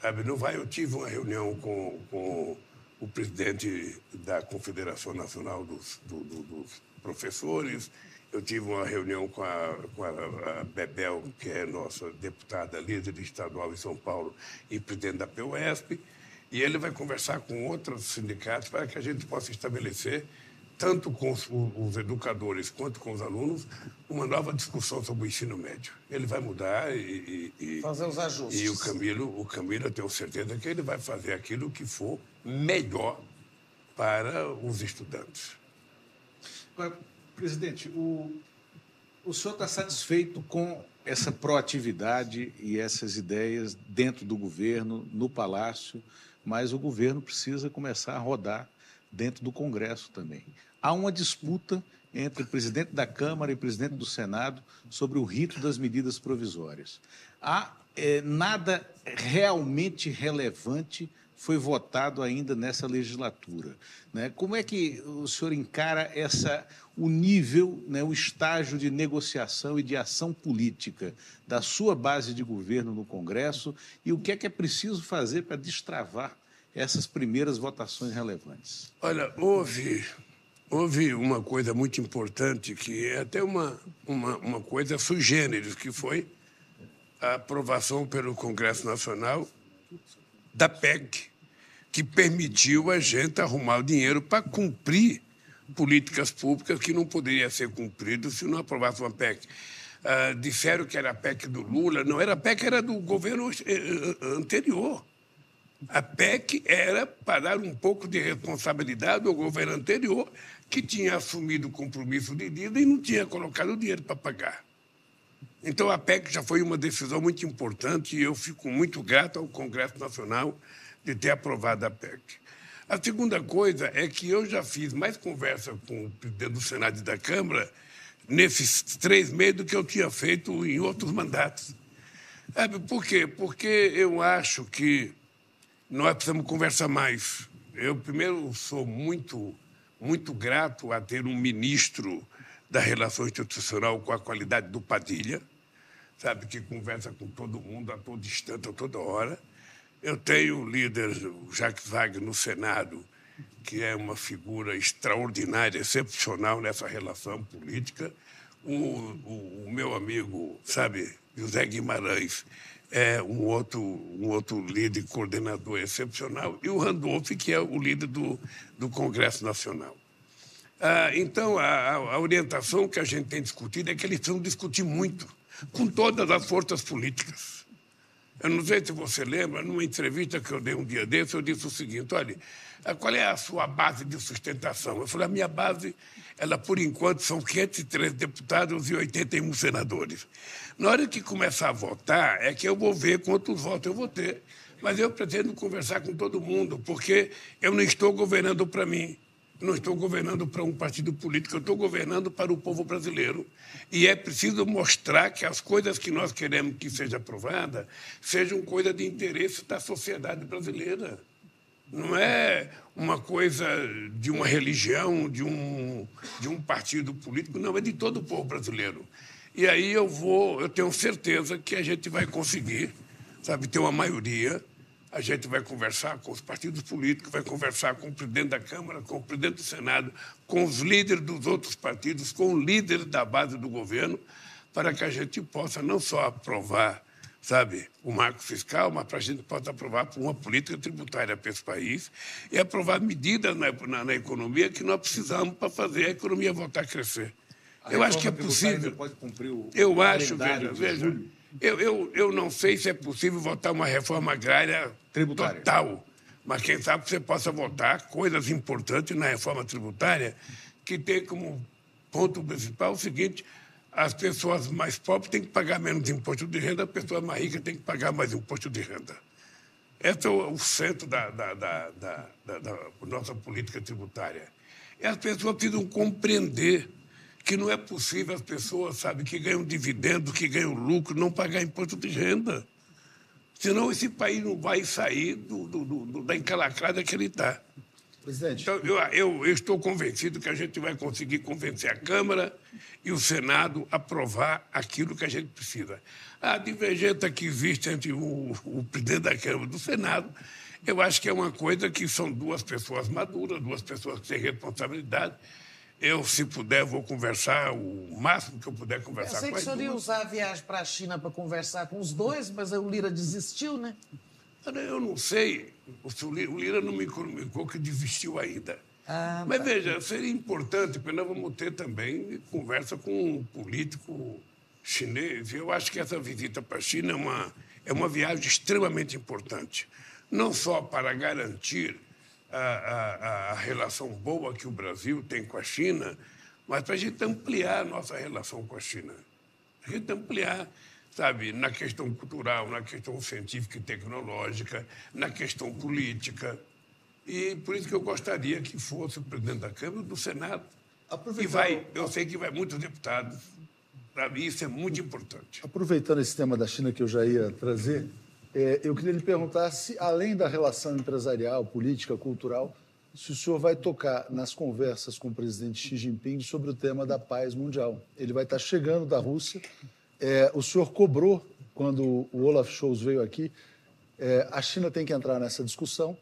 Sabe, não vai, eu tive uma reunião com, com o presidente da Confederação Nacional dos, do, do, dos Professores, eu tive uma reunião com a, com a, Bebel, que é nossa deputada líder estadual em São Paulo e presidente da PUESP, e ele vai conversar com outros sindicatos para que a gente possa estabelecer, tanto com os, os educadores quanto com os alunos, uma nova discussão sobre o ensino médio. Ele vai mudar e. e fazer os ajustes. E o Camilo, o Camilo, eu tenho certeza que ele vai fazer aquilo que for melhor para os estudantes. Agora, presidente, o, o senhor está satisfeito com essa proatividade e essas ideias dentro do governo, no Palácio? mas o governo precisa começar a rodar dentro do Congresso também. Há uma disputa entre o presidente da Câmara e o presidente do Senado sobre o rito das medidas provisórias. Há é, nada realmente relevante foi votado ainda nessa legislatura. Né? Como é que o senhor encara essa, o nível, né, o estágio de negociação e de ação política da sua base de governo no Congresso e o que é que é preciso fazer para destravar essas primeiras votações relevantes? Olha, houve, houve uma coisa muito importante que é até uma, uma, uma coisa sui generis, que foi a aprovação pelo Congresso Nacional da PEC, que permitiu a gente arrumar o dinheiro para cumprir políticas públicas que não poderiam ser cumpridas se não aprovasse uma PEC. Uh, disseram que era a PEC do Lula, não era a PEC, era do governo eh, eh, anterior. A PEC era para dar um pouco de responsabilidade ao governo anterior, que tinha assumido o compromisso de dívida e não tinha colocado o dinheiro para pagar. Então, a PEC já foi uma decisão muito importante e eu fico muito grato ao Congresso Nacional de ter aprovado a PEC. A segunda coisa é que eu já fiz mais conversa com o presidente do Senado e da Câmara nesses três meses do que eu tinha feito em outros mandatos. Sabe por quê? Porque eu acho que nós precisamos conversar mais. Eu, primeiro, sou muito, muito grato a ter um ministro da relação institucional com a qualidade do Padilha, sabe, que conversa com todo mundo a todo instante, a toda hora. Eu tenho o líder, o Jacques Wagner, no Senado, que é uma figura extraordinária, excepcional nessa relação política. O, o, o meu amigo, sabe, José Guimarães, é um outro, um outro líder coordenador excepcional, e o Randolph, que é o líder do, do Congresso Nacional. Ah, então, a, a, orientação que a gente tem discutido é que eles precisam discutir muito, com todas as forças políticas. Eu não sei se você lembra, numa entrevista que eu dei um dia desse, eu disse o seguinte: olha, qual é a sua base de sustentação? Eu falei: a minha base, ela por enquanto são 503 deputados e 81 senadores. Na hora que começar a votar, é que eu vou ver quantos votos eu vou ter. Mas eu pretendo conversar com todo mundo, porque eu não estou governando para mim. não estou governando para um partido político, eu estou governando para o povo brasileiro. E é preciso mostrar que as coisas que nós queremos que seja aprovada sejam coisa de interesse da sociedade brasileira. Não é uma coisa de uma religião, de um, de um partido político, não, é de todo o povo brasileiro. E aí eu vou, eu tenho certeza que a gente vai conseguir, sabe, ter uma maioria a gente vai conversar com os partidos políticos, vai conversar com o presidente da Câmara, com o presidente do Senado, com os líderes dos outros partidos, com o líder da base do governo, para que a gente possa não só aprovar, sabe, o marco fiscal, mas para a gente possa aprovar uma política tributária para esse país e aprovar medidas na, na, na economia que nós precisamos para fazer a economia voltar a crescer. A eu acho que é possível. Eu acho, veja, veja. Eu, eu, eu não sei se é possível votar uma reforma agrária Tributária. total, mas quem sabe você possa votar coisas importantes na reforma tributária que tem como ponto principal o seguinte: as pessoas mais pobres têm que pagar menos imposto de renda, a pessoa mais rica tem que pagar mais imposto de renda. Esse é o, centro da, da, da, da, da- da nossa política tributária. E as pessoas precisam compreender que não é possível as pessoas, sabe, que ganham dividendo, que ganham lucro, não pagar imposto de renda. Senão esse país não vai sair do, do- do- da encalacrada que ele está. Presidente, Então, eu, eu- eu estou convencido que a gente vai conseguir convencer a Câmara e o Senado a aprovar aquilo que a gente precisa. A divergência que existe entre o, o presidente da Câmara e do Senado, eu acho que é uma coisa que são duas pessoas maduras, duas pessoas que têm responsabilidade. Eu, se puder, vou conversar o máximo que eu puder conversar com que o senhor ia usar a viagem para a China para conversar com os dois, mas o Lira desistiu, né? Eu não sei, o Lira- não me comunicou que desistiu ainda. Ah, Mas veja, seria importante, porque nós vamos ter também conversa com um político chinês. Eu acho que essa visita para a China é uma, é uma viagem extremamente importante. Não só para garantir a, a- a relação boa que o Brasil tem com a China, mas para a gente ampliar a nossa relação com a China. A gente ampliar, sabe, na questão cultural, na questão científica e tecnológica, na questão política. E por isso que eu gostaria que fosse o presidente da Câmara do Senado. E vai, eu sei que vai muitos deputados. Para mim, isso é muito importante. aproveitando esse tema da China que eu já ia trazer, é, eu queria lhe perguntar se, além da relação empresarial, política, cultural, se o senhor vai tocar nas conversas com o presidente Xi Jinping sobre o tema da paz mundial. Ele vai estar chegando da Rússia. É, o senhor cobrou, quando o Olaf Scholz veio aqui, é, a China tem que entrar nessa discussão.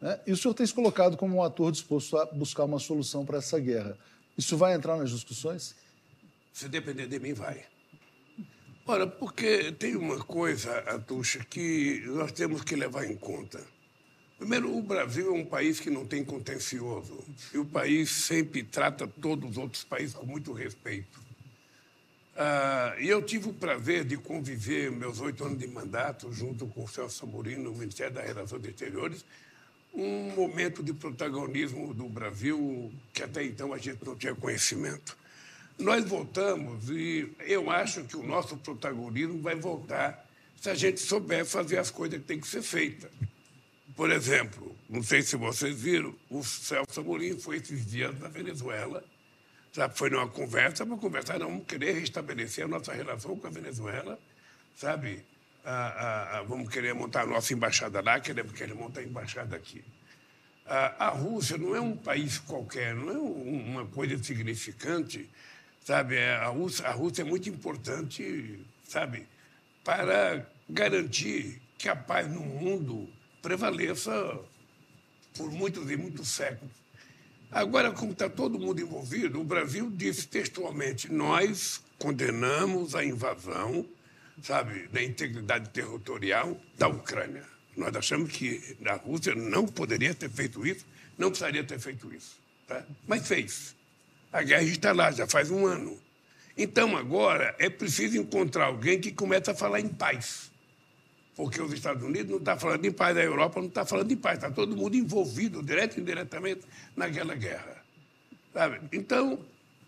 né? E o senhor tem se colocado como um ator disposto a buscar uma solução para essa guerra. Isso vai entrar nas discussões? Se depender de mim, vai. Ora, porque tem uma coisa, Atucha, que nós temos que levar em conta. Primeiro, o Brasil é um país que não tem contencioso. E o país sempre trata todos os outros países com muito respeito. Ah, e eu tive o prazer de conviver meus oito anos de mandato junto com o Celso Amorim no Ministério das Relações Exteriores, um momento de protagonismo do Brasil que até então a gente não tinha conhecimento. Nós voltamos e eu acho que o nosso protagonismo vai voltar se a gente souber fazer as coisas que têm que ser feitas. Por exemplo, não sei se vocês viram, o Celso Amorim foi esses dias na Venezuela, sabe? foi numa conversa para conversar, não, vamos querer restabelecer a nossa relação com a Venezuela, sabe? Ah, ah, ah, vamos querer montar a nossa embaixada lá, queremos querer montar a embaixada aqui. A, a Rússia não é um país qualquer, não é um- uma coisa insignificante, sabe? É, A Rússia, a Rússia é muito importante, sabe, para garantir que a paz no mundo prevaleça por muitos e muitos séculos. Agora, como está todo mundo envolvido, o Brasil disse textualmente: nós condenamos a invasão, sabe, da integridade territorial da Ucrânia. Nós achamos que a Rússia não poderia ter feito isso, não precisaria ter feito isso. Tá? Mas fez. A guerra está lá, já faz um ano. Então, agora, é preciso encontrar alguém que comece a falar em paz. Porque os Estados Unidos não estão falando em paz, a Europa não está falando em paz, está todo mundo envolvido, direto e indiretamente, naquela guerra. Sabe? Então,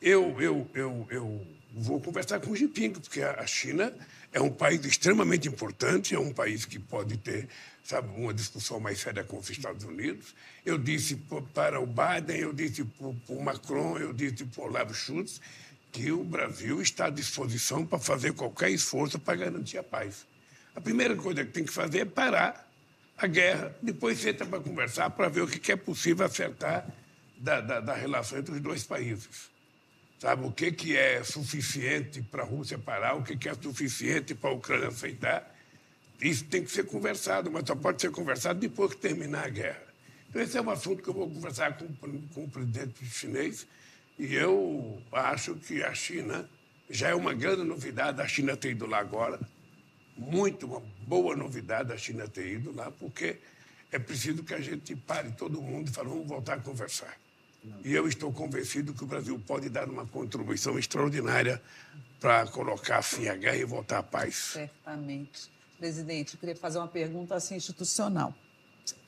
eu, eu, eu, eu vou conversar com o Jinping, porque a China É um país extremamente importante, é um país que pode ter sabe, uma discussão mais séria com os Estados Unidos. Eu disse para o Biden, eu disse para o Macron, eu disse para o Olavo Schultz que o Brasil está à disposição para fazer qualquer esforço para garantir a paz. A primeira coisa que tem que fazer é parar a guerra, depois senta para conversar para ver o que é possível acertar da, da, da relação entre os dois países. Sabe, o que, que é suficiente para a Rússia parar, o que, que é suficiente para a Ucrânia aceitar. Isso tem que ser conversado, mas só pode ser conversado depois que terminar a guerra. Então, esse é um assunto que eu vou conversar com, com o presidente chinês e eu acho que a China já é uma grande novidade a China ter ido lá agora. Muito uma boa novidade a China ter ido lá, porque é preciso que a gente pare todo mundo e fale, vamos voltar a conversar. E eu estou convencido que o Brasil pode dar uma contribuição extraordinária para colocar fim à guerra e voltar à paz. Certamente. Presidente, eu queria fazer uma pergunta assim institucional.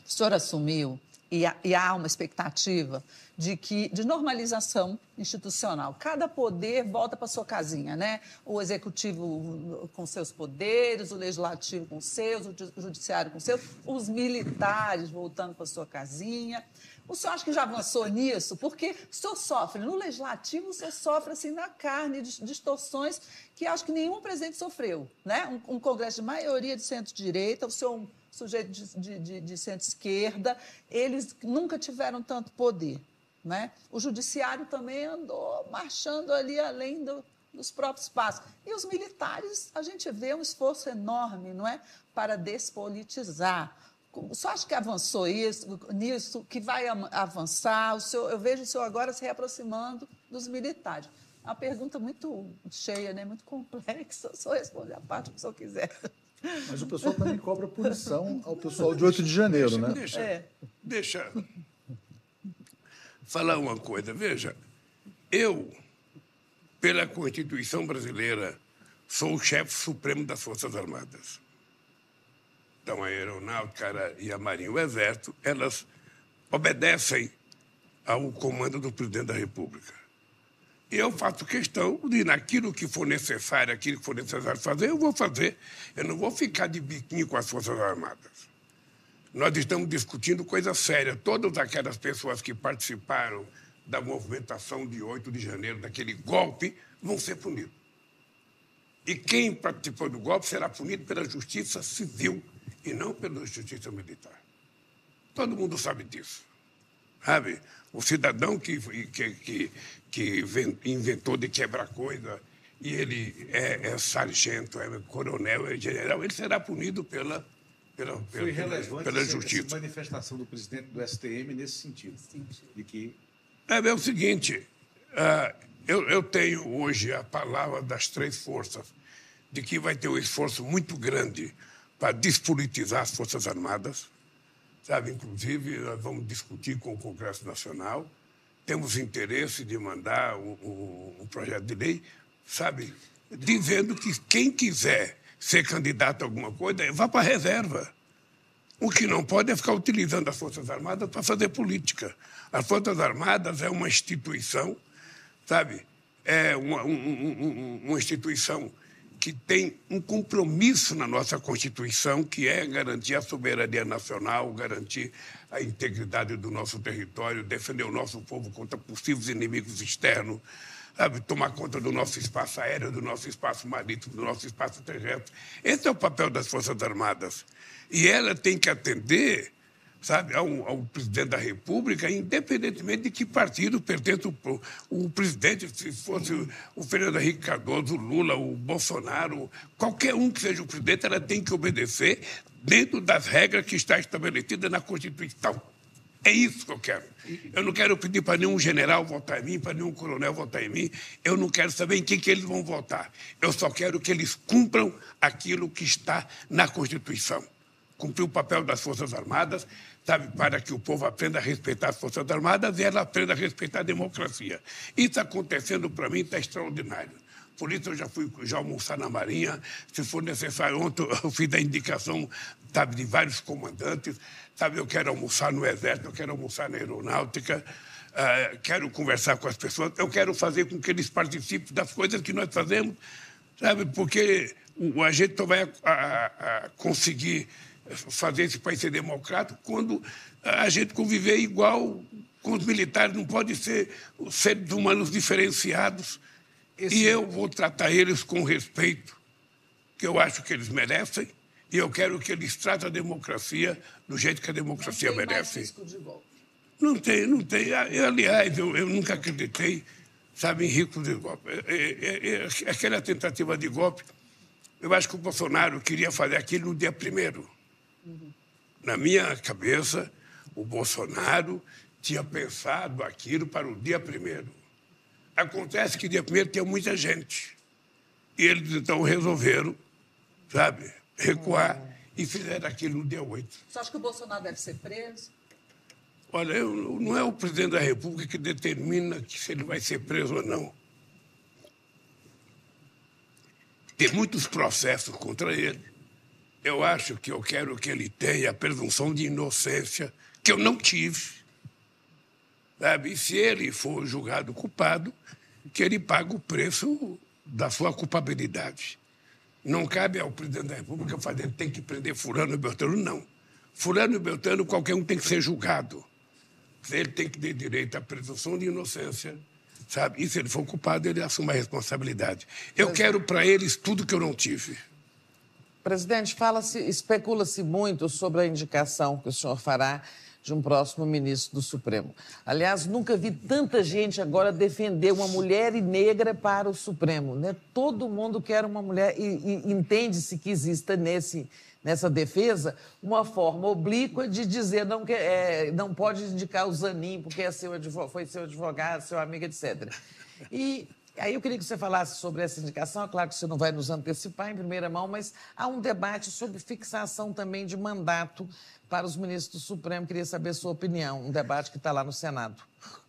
O senhor assumiu e, e há uma expectativa de que de normalização institucional. Cada poder volta para sua casinha, né? O executivo com seus poderes, o legislativo com seus, o judiciário com seus, os militares voltando para sua casinha. O senhor acha que já avançou nisso? Porque o senhor sofre, no legislativo, o senhor sofre assim na carne, distorções que acho que nenhum presidente sofreu. Né? Um, um congresso de maioria de centro-direita, o senhor sujeito de, de, de centro-esquerda, eles nunca tiveram tanto poder. Né? O judiciário também andou marchando ali além do, dos próprios passos. E os militares, a gente vê um esforço enorme não é? para despolitizar. Só acho que avançou isso, nisso, que vai avançar. O senhor, eu vejo o senhor agora se reaproximando dos militares. É uma pergunta muito cheia, né? muito complexa. Só responder a parte que o senhor quiser. Mas o pessoal também cobra punição ao pessoal de 8 de janeiro, deixa, né? Deixa, é. deixa falar uma coisa. Veja, eu, pela Constituição brasileira, sou o chefe supremo das Forças Armadas. Então, a Aeronáutica e a Marinha o Exército, elas obedecem ao comando do presidente da República eu faço questão de, naquilo que for necessário, aquilo que for necessário fazer, eu vou fazer. Eu não vou ficar de biquinho com as Forças Armadas. Nós estamos discutindo coisa séria. Todas aquelas pessoas que participaram da movimentação de 8 de janeiro, daquele golpe, vão ser punidos. E quem participou do golpe será punido pela justiça civil e não pela justiça militar. Todo mundo sabe disso. Sabe? O cidadão que, que, que, que inventou de quebrar coisa e ele é, é, sargento, é coronel, é general, ele será punido pela, pela, Foi pela, relevante pela essa, justiça. essa manifestação do presidente do STM nesse sentido, de que é, é o seguinte, uh, eu, eu tenho hoje a palavra das três forças de que vai ter um esforço muito grande para despolitizar as Forças Armadas, sabe? Inclusive, nós vamos discutir com o Congresso Nacional. Temos interesse de mandar um, um, um projeto de lei, sabe? Dizendo que quem quiser ser candidato a alguma coisa, vá para a reserva. O que não pode é ficar utilizando as Forças Armadas para fazer política. As Forças Armadas é uma instituição, sabe? É uma, um, uma instituição que tem um compromisso na nossa Constituição, que é garantir a soberania nacional, garantir a integridade do nosso território, defender o nosso povo contra possíveis inimigos externos, sabe, tomar conta do nosso espaço aéreo, do nosso espaço marítimo, do nosso espaço terrestre. Esse é o papel das Forças Armadas. E ela tem que atender sabe, ao, ao, presidente da República, independentemente de que partido pertence o, o, presidente, se fosse o, o Fernando Henrique Cardoso, o Lula, o Bolsonaro, qualquer um que seja o presidente, ela tem que obedecer dentro das regras que está estabelecida na Constituição. É isso que eu quero. Eu não quero pedir para nenhum general votar em mim, para nenhum coronel votar em mim. Eu não quero saber em quem que eles vão votar. Eu só quero que eles cumpram aquilo que está na Constituição. Cumprir o papel das Forças Armadas, sabe, para que o povo aprenda a respeitar as Forças Armadas e ela aprenda a respeitar a democracia. Isso acontecendo para mim está extraordinário. Por isso eu já fui já almoçar na Marinha, se for necessário. Ontem eu fiz a indicação sabe, de vários comandantes. Sabe, eu quero almoçar no Exército, eu quero almoçar na Aeronáutica, uh, quero conversar com as pessoas, eu quero fazer com que eles participem das coisas que nós fazemos, sabe? Porque a gente só vai a, a conseguir fazer esse país ser democrático quando a gente conviver igual com os militares. Não pode ser seres humanos diferenciados. Esse... E eu vou tratar eles com respeito, que eu acho que eles merecem, e eu quero que eles tratem a democracia do jeito que a democracia não tem merece. Mais risco de golpe. Não tem, não tem. Eu, aliás, eu, eu nunca acreditei, sabe, em risco de golpe. É, é, é, é aquela tentativa de golpe, eu acho que o Bolsonaro queria fazer aquilo no dia primeiro. Uhum. Na minha cabeça, o Bolsonaro tinha pensado aquilo para o dia primeiro. Acontece que dia primeiro tem muita gente. E eles então resolveram, sabe, recuar uhum. e fizeram aquilo no dia 8. Você acha que o Bolsonaro deve ser preso? Olha, eu, não é o presidente da República que determina que se ele vai ser preso ou não. Tem muitos processos contra ele. Eu acho que eu quero que ele tenha a presunção de inocência, que eu não tive. Sabe? E se ele for julgado culpado, que ele pague o preço da sua culpabilidade. Não cabe ao presidente da República fazer, tem que prender Fulano e Beltrano, não. Fulano e Beltrano, qualquer um tem que ser julgado. Ele tem que ter direito à presunção de inocência, sabe? E se ele for culpado, ele assume a responsabilidade. Eu quero para eles tudo que eu não tive. Presidente, fala-se, especula-se muito sobre a indicação que o senhor fará de um próximo ministro do Supremo. Aliás, nunca vi tanta gente agora defender uma mulher negra para o Supremo. Né? Todo mundo quer uma mulher e, e entende-se que exista nesse, nessa defesa uma forma oblíqua de dizer não, é, não pode indicar o Zanin porque é seu advogado, foi seu advogado, seu amigo, etc. E Aí eu queria que você falasse sobre essa indicação. É claro que você não vai nos antecipar em primeira mão, mas há um debate sobre fixação também de mandato para os ministros do Supremo. Queria saber a sua opinião, um debate que está lá no Senado.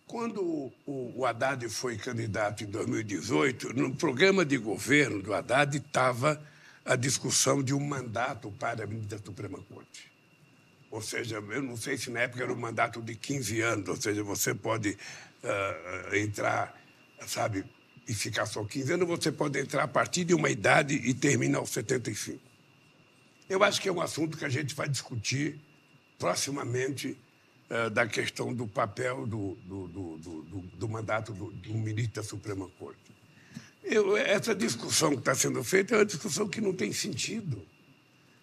Quando o Haddad foi candidato em 2018, no programa de governo do Haddad estava a discussão de um mandato para a ministra da Suprema Corte. Ou seja, eu não sei se na época era um mandato de 15 anos, ou seja, você pode uh, entrar, sabe, e ficar só 15 anos, você pode entrar a partir de uma idade e terminar aos 75. Eu acho que é um assunto que a gente vai discutir proximamente uh, da questão do papel do, do, do, do, do mandato do, do ministro da Suprema Corte. Eu, essa discussão que está sendo feita é uma discussão que não tem sentido.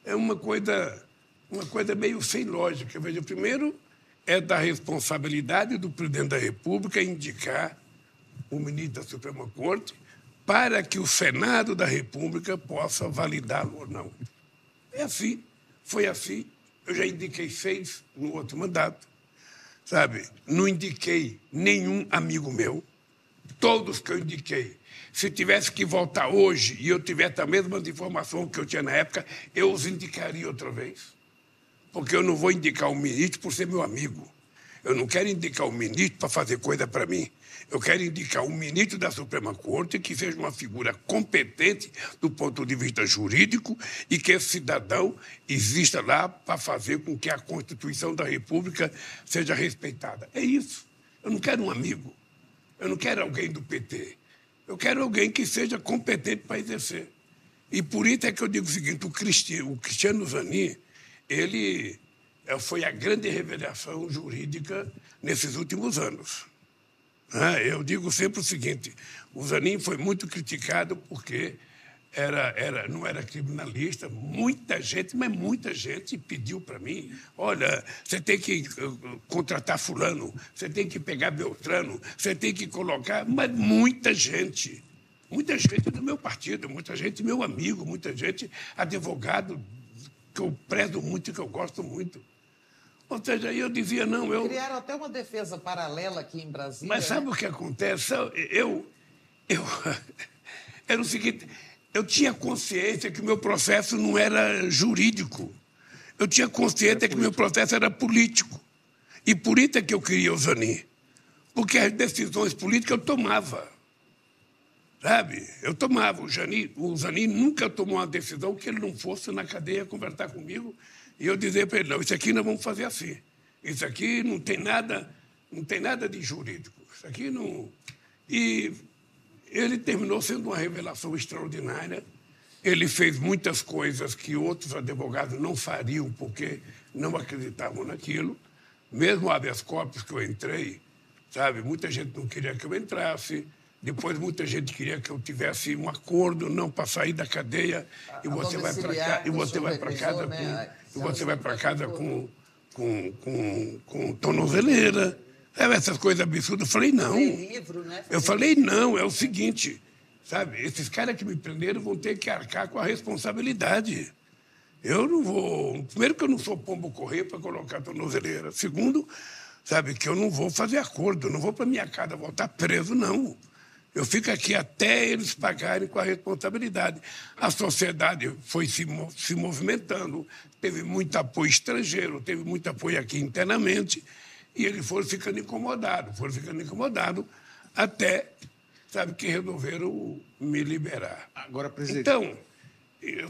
É uma coisa, uma coisa meio sem lógica. Veja, primeiro, é da responsabilidade do presidente da República indicar o ministro da Suprema Corte para que o Senado da República possa validá-lo ou não. É assim, foi assim. Eu já indiquei seis no outro mandato, sabe? Não indiquei nenhum amigo meu. Todos que eu indiquei, se tivesse que voltar hoje e eu tivesse a mesma informação que eu tinha na época, eu os indicaria outra vez. Porque eu não vou indicar um ministro por ser meu amigo. Eu não quero indicar um ministro para fazer coisa para mim. Eu quero indicar um ministro da Suprema Corte que seja uma figura competente do ponto de vista jurídico e que esse cidadão exista lá para fazer com que a Constituição da República seja respeitada. É isso. Eu não quero um amigo. Eu não quero alguém do PT. Eu quero alguém que seja competente para exercer. E por isso é que eu digo o seguinte: o Cristiano, o Zanin, ele eh, foi a grande revelação jurídica nesses últimos anos. Né? Eu digo sempre o seguinte: o Zanin foi muito criticado porque era, era, não era criminalista. Muita gente, mas muita gente pediu para mim: olha, você tem que eh, contratar Fulano, você tem que pegar Beltrano, você tem que colocar. Mas muita gente, muita gente do meu partido, muita gente meu amigo, muita gente advogado que eu prezo muito e que eu gosto muito. Ou seja, eu dizia, não, eu. Criaram até uma defesa paralela aqui em Brasília. Mas sabe né? o que acontece? Eu. eu era o seguinte: eu tinha consciência que o meu processo não era jurídico. Eu tinha consciência que o meu processo era político. E por isso é que eu queria o Zanin. Porque as decisões políticas eu tomava. Sabe? Eu tomava. O, Jani, o Zanin nunca tomou uma decisão que ele não fosse na cadeia conversar comigo e eu dizer para ele, não, isso aqui nós vamos fazer assim. Isso aqui não tem nada, não tem nada de jurídico. Isso aqui não. E ele terminou sendo uma revelação extraordinária. Ele fez muitas coisas que outros advogados não fariam porque não acreditavam naquilo. Mesmo habeas corpus que eu entrei, sabe, muita gente não queria que eu entrasse. Depois muita gente queria que eu tivesse um acordo não para sair da cadeia e você vai para casa e você vai para casa né? com e você vai para casa com com, com, com tornozeleira. Sabe, essas coisas absurdas. Eu falei, não. Livro, né? Eu falei, não, é o seguinte, sabe, esses caras que me prenderam vão ter que arcar com a responsabilidade. Eu não vou. Primeiro, que eu não sou pombo correr para colocar tornozeleira. Segundo, sabe, que eu não vou fazer acordo, não vou para minha casa voltar preso, não. Eu fico aqui até eles pagarem com a responsabilidade. A sociedade foi se, se movimentando, teve muito apoio estrangeiro, teve muito apoio aqui internamente, e eles foram ficando incomodados, foram ficando incomodados até, sabe, que resolveram me liberar. Agora, presidente. Então,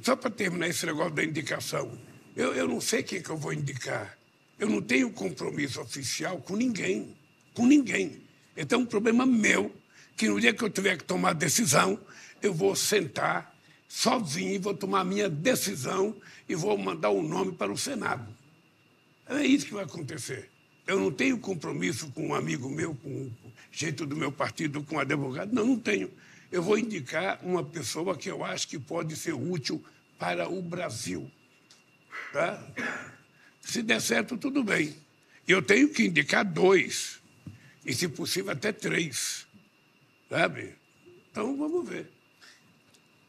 só para terminar esse negócio da indicação, eu, eu não sei quem que eu vou indicar. Eu não tenho compromisso oficial com ninguém, com ninguém. Então, é um problema meu que no dia que eu tiver que tomar decisão, eu vou sentar sozinho e vou tomar minha decisão e vou mandar o um nome para o Senado. É isso que vai acontecer. Eu não tenho compromisso com um amigo meu, com jeito do meu partido, com um advogado. Não, não tenho. Eu vou indicar uma pessoa que eu acho que pode ser útil para o Brasil. Tá? Se der certo, tudo bem. Eu tenho que indicar dois, e, se possível, até três. Sabe? Então, vamos ver.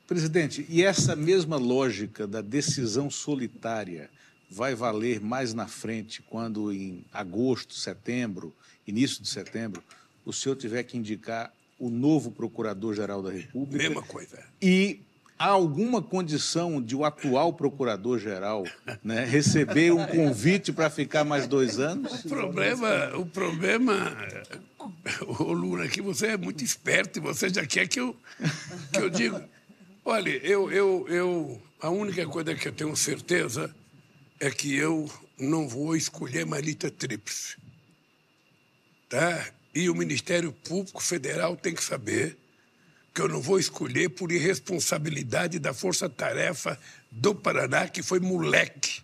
Presidente, e essa mesma lógica da decisão solitária vai valer mais na frente, quando em agosto, setembro, início de setembro, o senhor tiver que indicar o novo Procurador-Geral da República? Mesma coisa. E há alguma condição de o atual Procurador-Geral né, receber um convite para ficar mais dois anos? O problema, o problema Ô, Lula, que você é muito esperto e você já quer que eu, que eu diga. Olha, eu, eu, eu, a única coisa que eu tenho certeza é que eu não vou escolher Marita Trips. Tá? E o Ministério Público Federal tem que saber que eu não vou escolher por irresponsabilidade da Força Tarefa do Paraná, que foi moleque.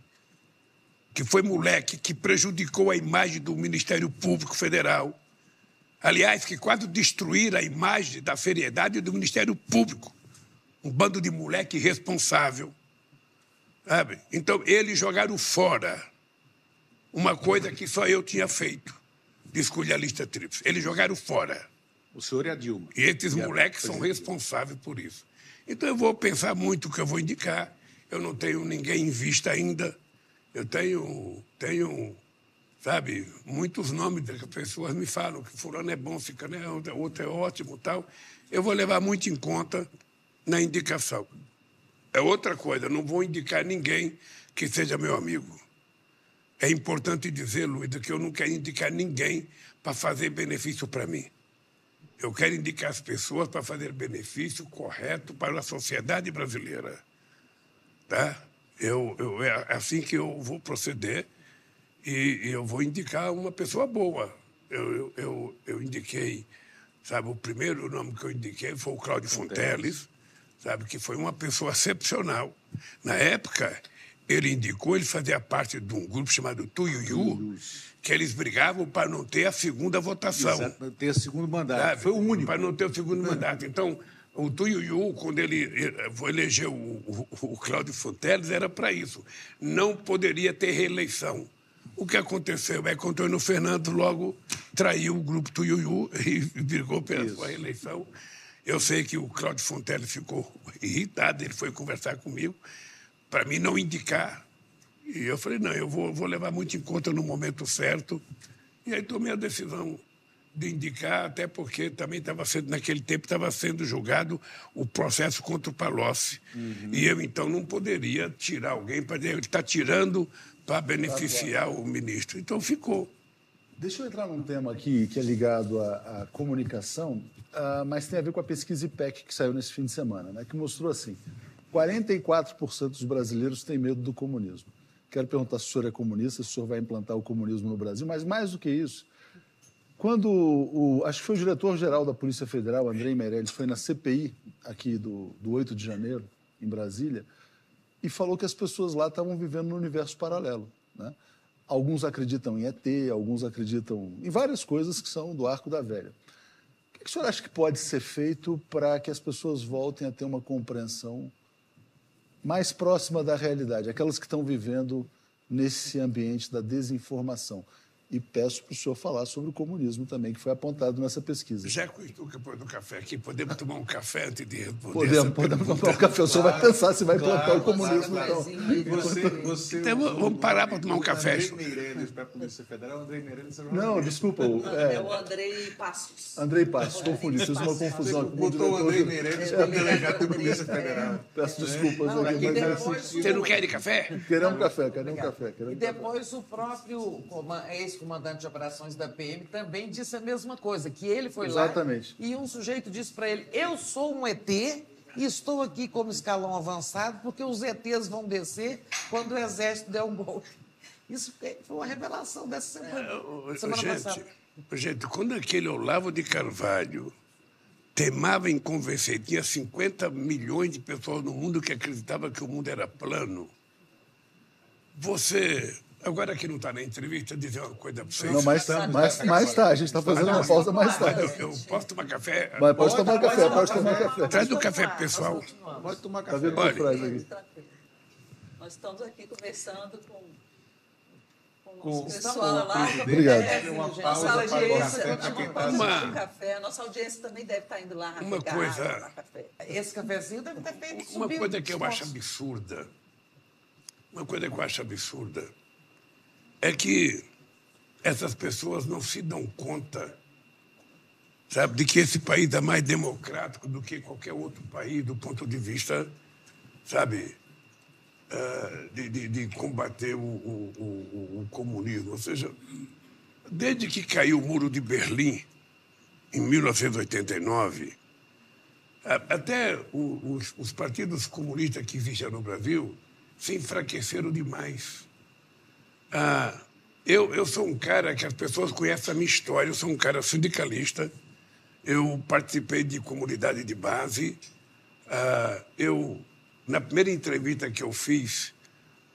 Que foi moleque, que prejudicou a imagem do Ministério Público Federal aliás, que quase destruíram a imagem da seriedade do Ministério Público. Um bando de moleque irresponsável. Sabe? Então, eles jogaram fora uma coisa que só eu tinha feito, de escolher a lista tríplice. Eles jogaram fora. O senhor e a Dilma. E esses e moleques são responsáveis por isso. Então, eu vou pensar muito o que eu vou indicar. Eu não tenho ninguém em vista ainda. Eu tenho, tenho sabe? Muitos nomes das pessoas me falam que fulano é bom, fica, né? outro é ótimo tal. Eu vou levar muito em conta na indicação. É outra coisa, não vou indicar ninguém que seja meu amigo. É importante dizer, Luiz, que eu não quero indicar ninguém para fazer benefício para mim. Eu quero indicar as pessoas para fazer benefício correto para a sociedade brasileira. Tá? Eu, eu, é assim que eu vou proceder e, e eu vou indicar uma pessoa boa. Eu, eu, eu, eu, indiquei, sabe, o primeiro nome que eu indiquei foi o Cláudio Fonteles, sabe, que foi uma pessoa excepcional. Na época, ele indicou, ele fazia parte de um grupo chamado Tuiuiu, que eles brigavam para não ter a segunda votação. Exato, ter o segundo mandato. Sabe? Foi o único. Para não ter o segundo mandato. Então, o Tuiuiu, quando ele elegeu o, o, o Cláudio Fonteles, era para isso. Não poderia ter reeleição. O que aconteceu é que o Antônio Fernando logo traiu o grupo Tuiuiu e brigou pela Isso. sua eleição. Eu sei que o Cláudio Fontelli ficou irritado, ele foi conversar comigo para mim não indicar. E eu falei, não, eu vou, vou levar muito em conta no momento certo. E aí tomei a decisão de indicar, até porque também estava sendo, naquele tempo, estava sendo julgado o processo contra o Palocci. Uhum. E eu, então, não poderia tirar alguém para dizer, ele está tirando para beneficiar o ministro. Então ficou. Deixa eu entrar num tema aqui que é ligado à, à comunicação, uh, mas tem a ver com a pesquisa IPEC que saiu nesse fim de semana, né, que mostrou assim: 44% dos brasileiros têm medo do comunismo. Quero perguntar se o senhor é comunista, se o senhor vai implantar o comunismo no Brasil, mas mais do que isso, quando o, acho que foi o diretor-geral da Polícia Federal, Andrei Meirelles, foi na CPI aqui do, do 8 de janeiro, em Brasília, e falou que as pessoas lá estavam vivendo num universo paralelo. Né? Alguns acreditam em ET, alguns acreditam em várias coisas que são do arco da velha. O que, que o senhor acha que pode ser feito para que as pessoas voltem a ter uma compreensão mais próxima da realidade, aquelas que estão vivendo nesse ambiente da desinformação? E peço para o senhor falar sobre o comunismo também, que foi apontado nessa pesquisa. Já que o Estuca pôs do café aqui, podemos tomar um café antes de responder Podemos, podemos tomar um café. O senhor vai pensar se vai plantar o comunismo, então. Você, você Então, vamos parar para tomar um o café. Andrei Meirelles para a Polícia Federal. Andrei Meirelles é Não, desculpa. o- É É, o Andrei Passos. Andrei Passos, confundi, fiz uma confusão o Botou o Andrei. Meirelles para delegado da Polícia Federal. Peço desculpas Não, aqui, e mas é depois assim. Você não quer de café? Queremos café, queremos café. E depois o próprio coman- ex-comandante de operações da PM também disse a mesma coisa, que ele foi Exatamente. lá e um sujeito disse para ele, eu sou um ET e estou aqui como escalão avançado porque os ETs vão descer quando o exército der um golpe. Isso foi uma revelação dessa semana, ô, semana gente, passada. gente, quando aquele Olavo de Carvalho temava em convencer, tinha 50 milhões de pessoas no mundo que acreditavam que o mundo era plano, você, agora que não está na entrevista, dizer uma coisa para vocês. Não, mais, mais, mais tarde, a gente está fazendo uma pausa mais tarde. Eu, eu posso tomar café? Mas pode tomar café, pode tomar café. Traz o café pro pessoal. Pode tomar Tá café. vendo o que Olha. aqui? Nós estamos aqui conversando com, com o pessoal lá. Obrigado. É, Uma nossa pausa o audiência, café está Uma- um café. Nossa audiência também deve estar indo lá. Uma pegar coisa- café. Esse cafezinho deve ter feito Uma coisa que eu acho absurda, uma coisa que eu acho absurda, é que essas pessoas não se dão conta, sabe, de que esse país é mais democrático do que qualquer outro país do ponto de vista, sabe, ah, de, de- de combater o, o- o- o comunismo. Ou seja, desde que caiu o muro de Berlim, em 1989, a- Até os partidos comunistas que existiam no Brasil se enfraqueceram demais. Ah, eu, eu sou um cara que as pessoas conhecem a minha história, eu sou um cara sindicalista, eu participei de comunidade de base. Ah, eu, na primeira entrevista que eu fiz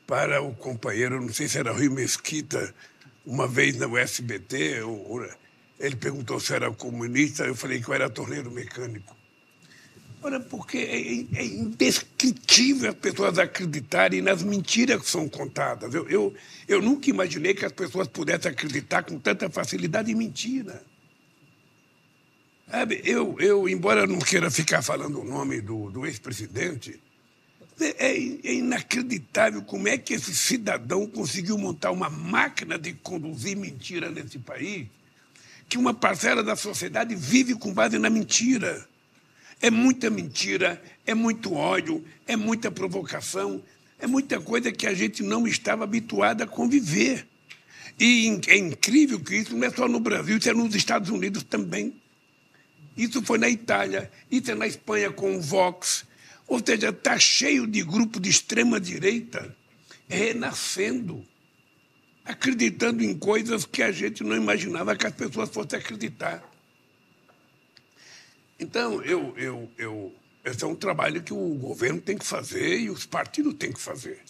para o companheiro, não sei se era Rui Mesquita, uma vez na USBT, ele perguntou se era comunista, eu falei que eu era torneiro mecânico. Ora, porque é, é indescritível as pessoas acreditarem nas mentiras que são contadas. Eu, eu, eu nunca imaginei que as pessoas pudessem acreditar com tanta facilidade em mentira. Sabe, eu, eu, embora não queira ficar falando o nome do, do ex-presidente, é, é inacreditável como é que esse cidadão conseguiu montar uma máquina de conduzir mentira nesse país, que uma parcela da sociedade vive com base na mentira. É muita mentira, é muito ódio, é muita provocação, é muita coisa que a gente não estava habituado a conviver. E é incrível que isso não é só no Brasil, isso é nos Estados Unidos também. Isso foi na Itália, isso é na Espanha com o Vox. Ou seja, está cheio de grupo de extrema-direita renascendo, acreditando em coisas que a gente não imaginava que as pessoas fossem acreditar. Então, eu, eu, eu, esse é um trabalho que o governo tem que fazer e os partidos têm que fazer.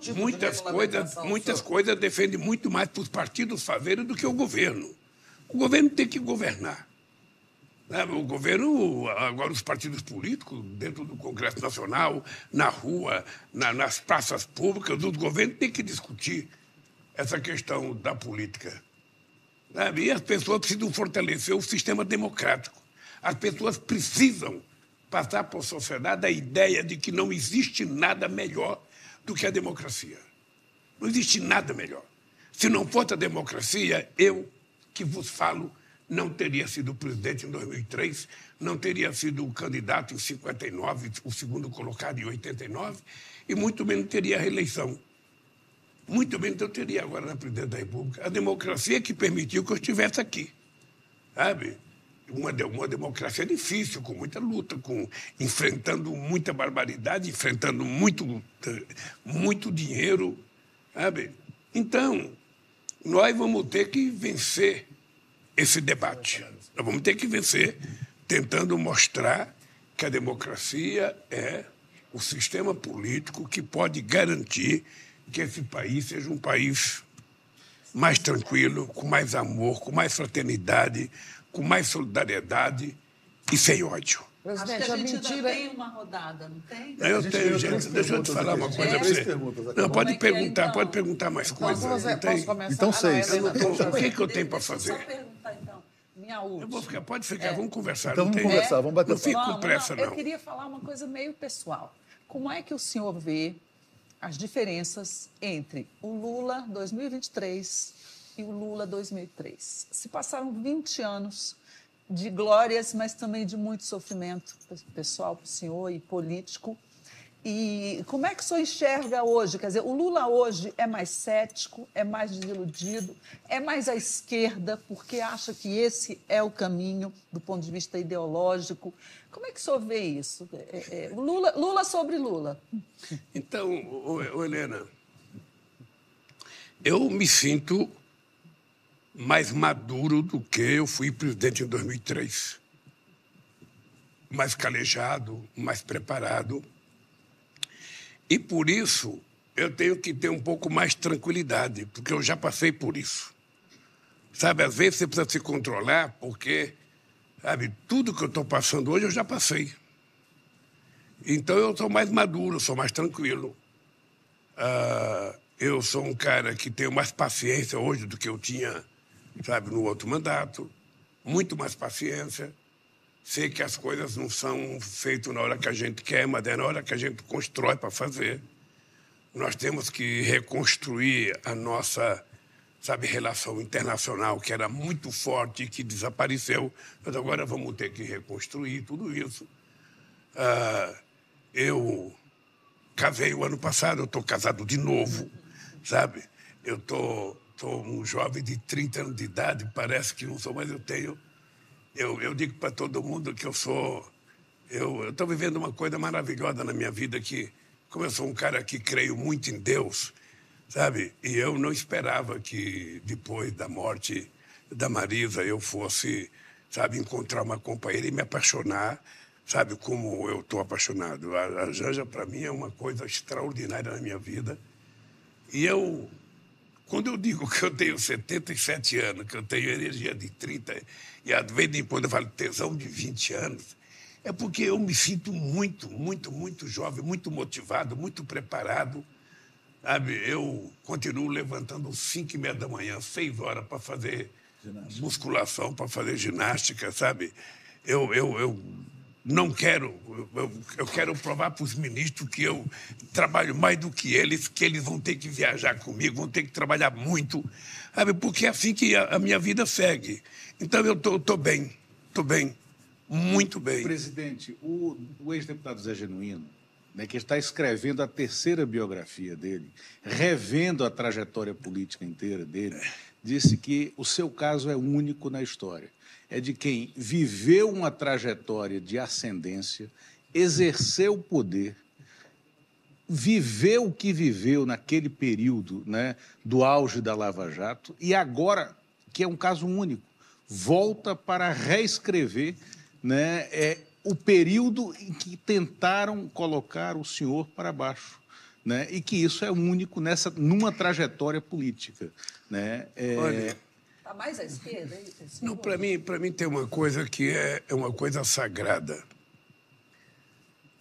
Tipo Muitas coisas, muitas senhor? coisas defendem muito mais para os partidos fazerem do que o governo. O governo tem que governar. Né? O governo, agora os partidos políticos, dentro do Congresso Nacional, na rua, na- nas praças públicas, os governos têm que discutir essa questão da política. E as pessoas precisam fortalecer o sistema democrático. As pessoas precisam passar para a sociedade a ideia de que não existe nada melhor do que a democracia. Não existe nada melhor. Se não fosse a democracia, eu que vos falo não teria sido presidente em 2003, não teria sido candidato em 59, o segundo colocado em 89, e muito menos teria a reeleição. Muito menos eu teria agora na presidência da República. A democracia que permitiu que eu estivesse aqui. Sabe? Uma, uma democracia difícil, com muita luta, com, enfrentando muita barbaridade, enfrentando muito, eh, muito dinheiro. Sabe? Então, nós vamos ter que vencer esse debate. Nós vamos ter que vencer tentando mostrar que a democracia é o sistema político que pode garantir que esse país seja um país mais tranquilo, com mais amor, com mais fraternidade, com mais solidariedade e sem ódio. Presidente, Acho que a, a gente mentira... ainda tem uma rodada, não tem? Eu tenho, gente. Deixa eu te falar uma coisa para você. Não, pode é perguntar, é, então? pode perguntar mais então, coisas. Não tem? Então, seis. o que, que eu tenho para fazer? Só perguntar, então. Minha última. Eu vou ficar, pode ficar, é. vamos conversar. Então vamos conversar, vamos bater Não fico com pressa, não, Eu queria falar uma coisa meio pessoal. Como é que o senhor vê as diferenças entre o Lula 2023 e o Lula 2003? Se passaram 20 anos de glórias, mas também de muito sofrimento pessoal para o senhor e político. E como é que o senhor enxerga hoje? Quer dizer, o Lula hoje é mais cético, é mais desiludido, é mais à esquerda, porque acha que esse é o caminho do ponto de vista ideológico. Como é que o senhor vê isso? É, é, Lula, Lula sobre Lula. Então, ô, ô, Helena, eu me sinto mais maduro do que eu fui presidente em 2003. Mais calejado, mais preparado. E por isso eu tenho que ter um pouco mais de tranquilidade, porque eu já passei por isso. Sabe, às vezes você precisa se controlar, porque, sabe, tudo que eu estou passando hoje eu já passei. Então eu sou mais maduro, sou mais tranquilo. Uh, eu sou um cara que tenho mais paciência hoje do que eu tinha sabe, no outro mandato, muito mais paciência. Sei que as coisas não são feitas na hora que a gente quer, mas é na hora que a gente constrói para fazer. Nós temos que reconstruir a nossa, sabe, relação internacional, que era muito forte e que desapareceu, mas agora vamos ter que reconstruir tudo isso. Ah, eu casei o ano passado, eu estou casado de novo, sabe? Eu estou Sou um jovem de 30 anos de idade, parece que não sou, mas eu tenho. Eu, eu digo para todo mundo que eu sou. Eu estou vivendo uma coisa maravilhosa na minha vida, que, como eu sou um cara que creio muito em Deus, sabe? E eu não esperava que depois da morte da Marisa eu fosse, sabe, encontrar uma companheira e me apaixonar, sabe, como eu estou apaixonado. A, a Janja, para mim, é uma coisa extraordinária na minha vida. E eu quando eu digo que eu tenho 77 anos, que eu tenho energia de 30, e às vezes depois eu falo tesão de 20 anos, é porque eu me sinto muito, muito, muito jovem, muito motivado, muito preparado. Sabe? Eu continuo levantando às 5 e meia da manhã, 6 horas, para fazer ginástica. musculação, para fazer ginástica, sabe? Eu, eu, eu não quero, eu, eu quero provar para os ministros que eu trabalho mais do que eles, que eles vão ter que viajar comigo, vão ter que trabalhar muito, sabe? porque é assim que a, a minha vida segue. Então eu estou bem, estou bem, muito bem. Presidente, o, o ex-deputado Zé Genuíno, né, que está escrevendo a terceira biografia dele, revendo a trajetória política inteira dele, disse que o seu caso é único na história é de quem viveu uma trajetória de ascendência, exerceu o poder, viveu o que viveu naquele período né, do auge da Lava Jato e agora, que é um caso único, volta para reescrever né, é, o período em que tentaram colocar o senhor para baixo. Né, e que isso é único nessa, numa trajetória política. Né? É, Olha, Está mais à esquerda? É Não, para mim, mim tem uma coisa que é, é uma coisa sagrada.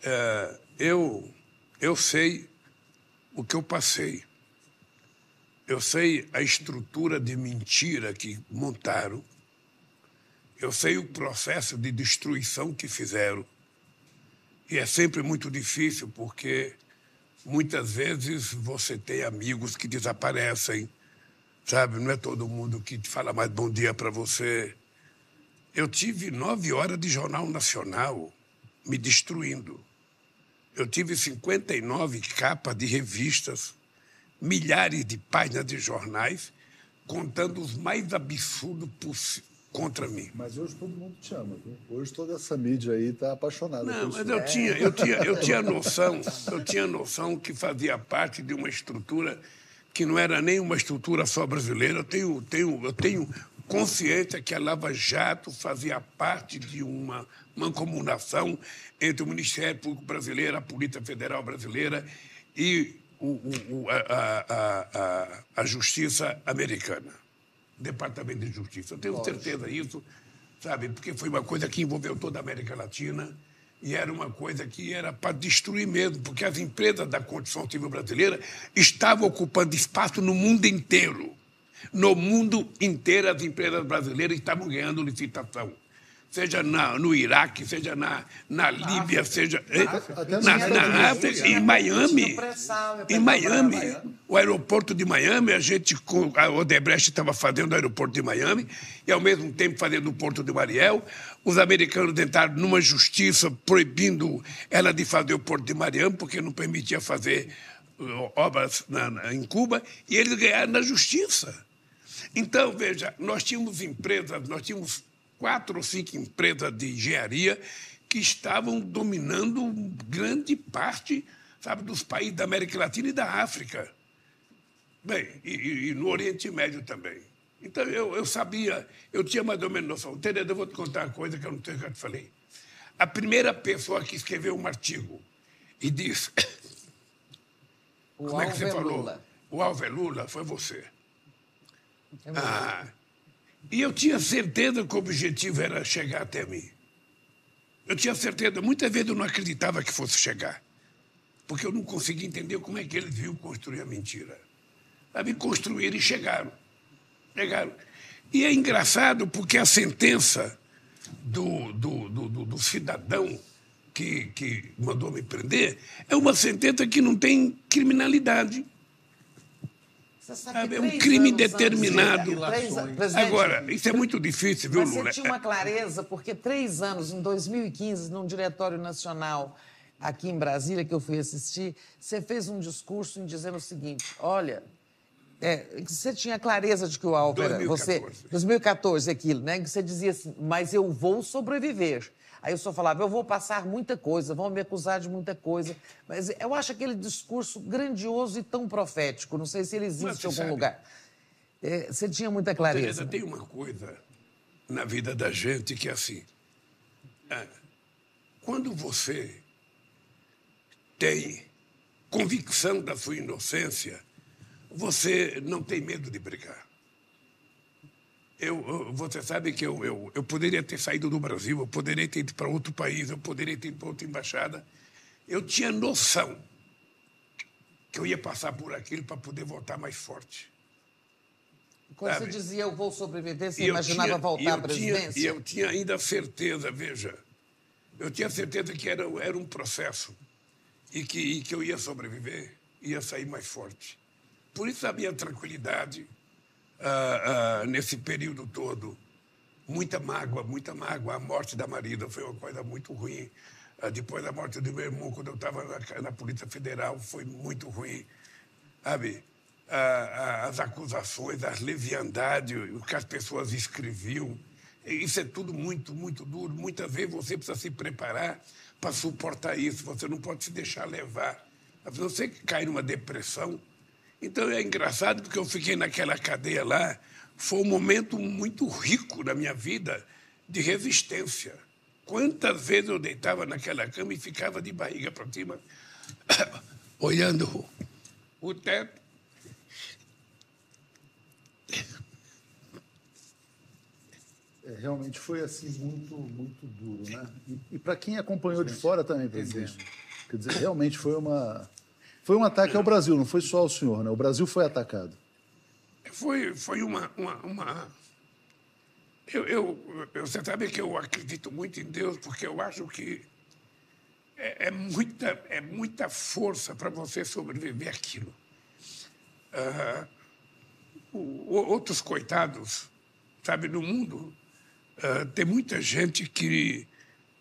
É, eu, eu sei o que eu passei. Eu sei a estrutura de mentira que montaram. Eu sei o processo de destruição que fizeram. E é sempre muito difícil porque muitas vezes você tem amigos que desaparecem Sabe, não é todo mundo que te fala mais bom dia para você. Eu tive nove horas de Jornal Nacional me destruindo. Eu tive 59 capas de revistas, milhares de páginas de jornais, contando os mais absurdos possíveis contra mim. Mas hoje todo mundo te ama, viu? Hoje toda essa mídia aí está apaixonada. Não, mas eu tinha, eu, tinha, eu tinha noção, eu tinha noção que fazia parte de uma estrutura que não era nem uma estrutura só brasileira. Eu tenho, tenho, eu tenho consciência que a Lava Jato fazia parte de uma mancomunação entre o Ministério Público Brasileiro, a Polícia Federal Brasileira e o, o, a, a, a, a, Justiça Americana, Departamento de Justiça. Eu tenho certeza disso, sabe, porque foi uma coisa que envolveu toda a América Latina e era uma coisa que era para destruir mesmo, porque as empresas da construção civil brasileira estavam ocupando espaço no mundo inteiro. No mundo inteiro, as empresas brasileiras estavam ganhando licitação seja na, no Iraque, seja na, na Líbia, seja na, na, na África, em Miami. Em Miami, o aeroporto de Miami, a gente, a Odebrecht estava fazendo o aeroporto de Miami e, ao mesmo tempo, fazendo o porto de Mariel. Os americanos entraram numa justiça proibindo ela de fazer o porto de Miami, porque não permitia fazer uh, obras na, na, em Cuba, e eles ganharam na justiça. Então, veja, nós tínhamos empresas, nós tínhamos quatro ou cinco empresas de engenharia que estavam dominando grande parte sabe, dos países da América Latina e da África. Bem, e, e no Oriente Médio também. Então, eu, eu sabia, eu tinha mais ou menos noção. Tereza, eu vou te contar uma coisa que eu não tenho que eu te falei. A primeira pessoa que escreveu um artigo e disse... O como é que você falou? Lula. O Alves Lula foi você. É ah, e eu tinha certeza que o objetivo era chegar até mim. Eu tinha certeza, muitas vezes eu não acreditava que fosse chegar, porque eu não conseguia entender como é que eles viam construir a mentira. Sabe, construir e chegaram. Chegaram. E é engraçado porque a sentença do, do, do, do cidadão que, que mandou me prender é uma sentença que não tem criminalidade é um crime determinado. Três, Agora, isso é muito difícil, viu, Lula? Você tinha uma clareza, porque três anos, em 2015, num Diretório Nacional aqui em Brasília, que eu fui assistir, você fez um discurso em dizendo o seguinte: olha, é, você tinha clareza de que o alvo 2014. era você. 2014, aquilo, né? Que você dizia assim, mas eu vou sobreviver. Aí o senhor falava, eu vou passar muita coisa, vão me acusar de muita coisa. Mas eu acho aquele discurso grandioso e tão profético. Não sei se ele existe em algum sabe, lugar. É, você tinha muita clareza. Tereza, tem uma coisa na vida da gente que é assim. É, quando você tem convicção da sua inocência, você não tem medo de brigar. Eu, você sabe que eu, eu, eu poderia ter saído do Brasil, eu poderia ter ido para outro país, eu poderia ter ido para outra embaixada. Eu tinha noção que eu ia passar por aquilo para poder voltar mais forte. Quando sabe? você dizia eu vou sobreviver, você imaginava tinha, voltar à presidência? E eu tinha ainda certeza, veja, eu tinha certeza que era, era um processo e que, e que eu ia sobreviver, ia sair mais forte. Por isso a minha tranquilidade, ah, ah, nesse período todo. Muita mágoa, muita mágoa. A morte da Marida foi uma coisa muito ruim. Ah, depois da morte do meu irmão, quando eu estava na, na, Polícia Federal, foi muito ruim. Sabe? as acusações, as leviandades, o que as pessoas escreviam. Isso é tudo muito, muito duro. Muitas vezes você precisa se preparar para suportar isso. Você não pode se deixar levar. Você cai numa depressão, então é engraçado porque eu fiquei naquela cadeia lá. Foi um momento muito rico na minha vida de resistência. Quantas vezes eu deitava naquela cama e ficava de barriga para cima, olhando o teto. É, realmente foi assim muito muito duro, né? E, e para quem acompanhou de fora também, presidente, quer dizer, realmente foi uma foi um ataque ao Brasil, não foi só ao senhor, né? O Brasil foi atacado. Foi, foi uma. uma, uma... Eu, eu, você sabe que eu acredito muito em Deus, porque eu acho que é, é muita, é muita força para você sobreviver aquilo. Uh, o, outros coitados, sabe, no mundo, uh, tem muita gente que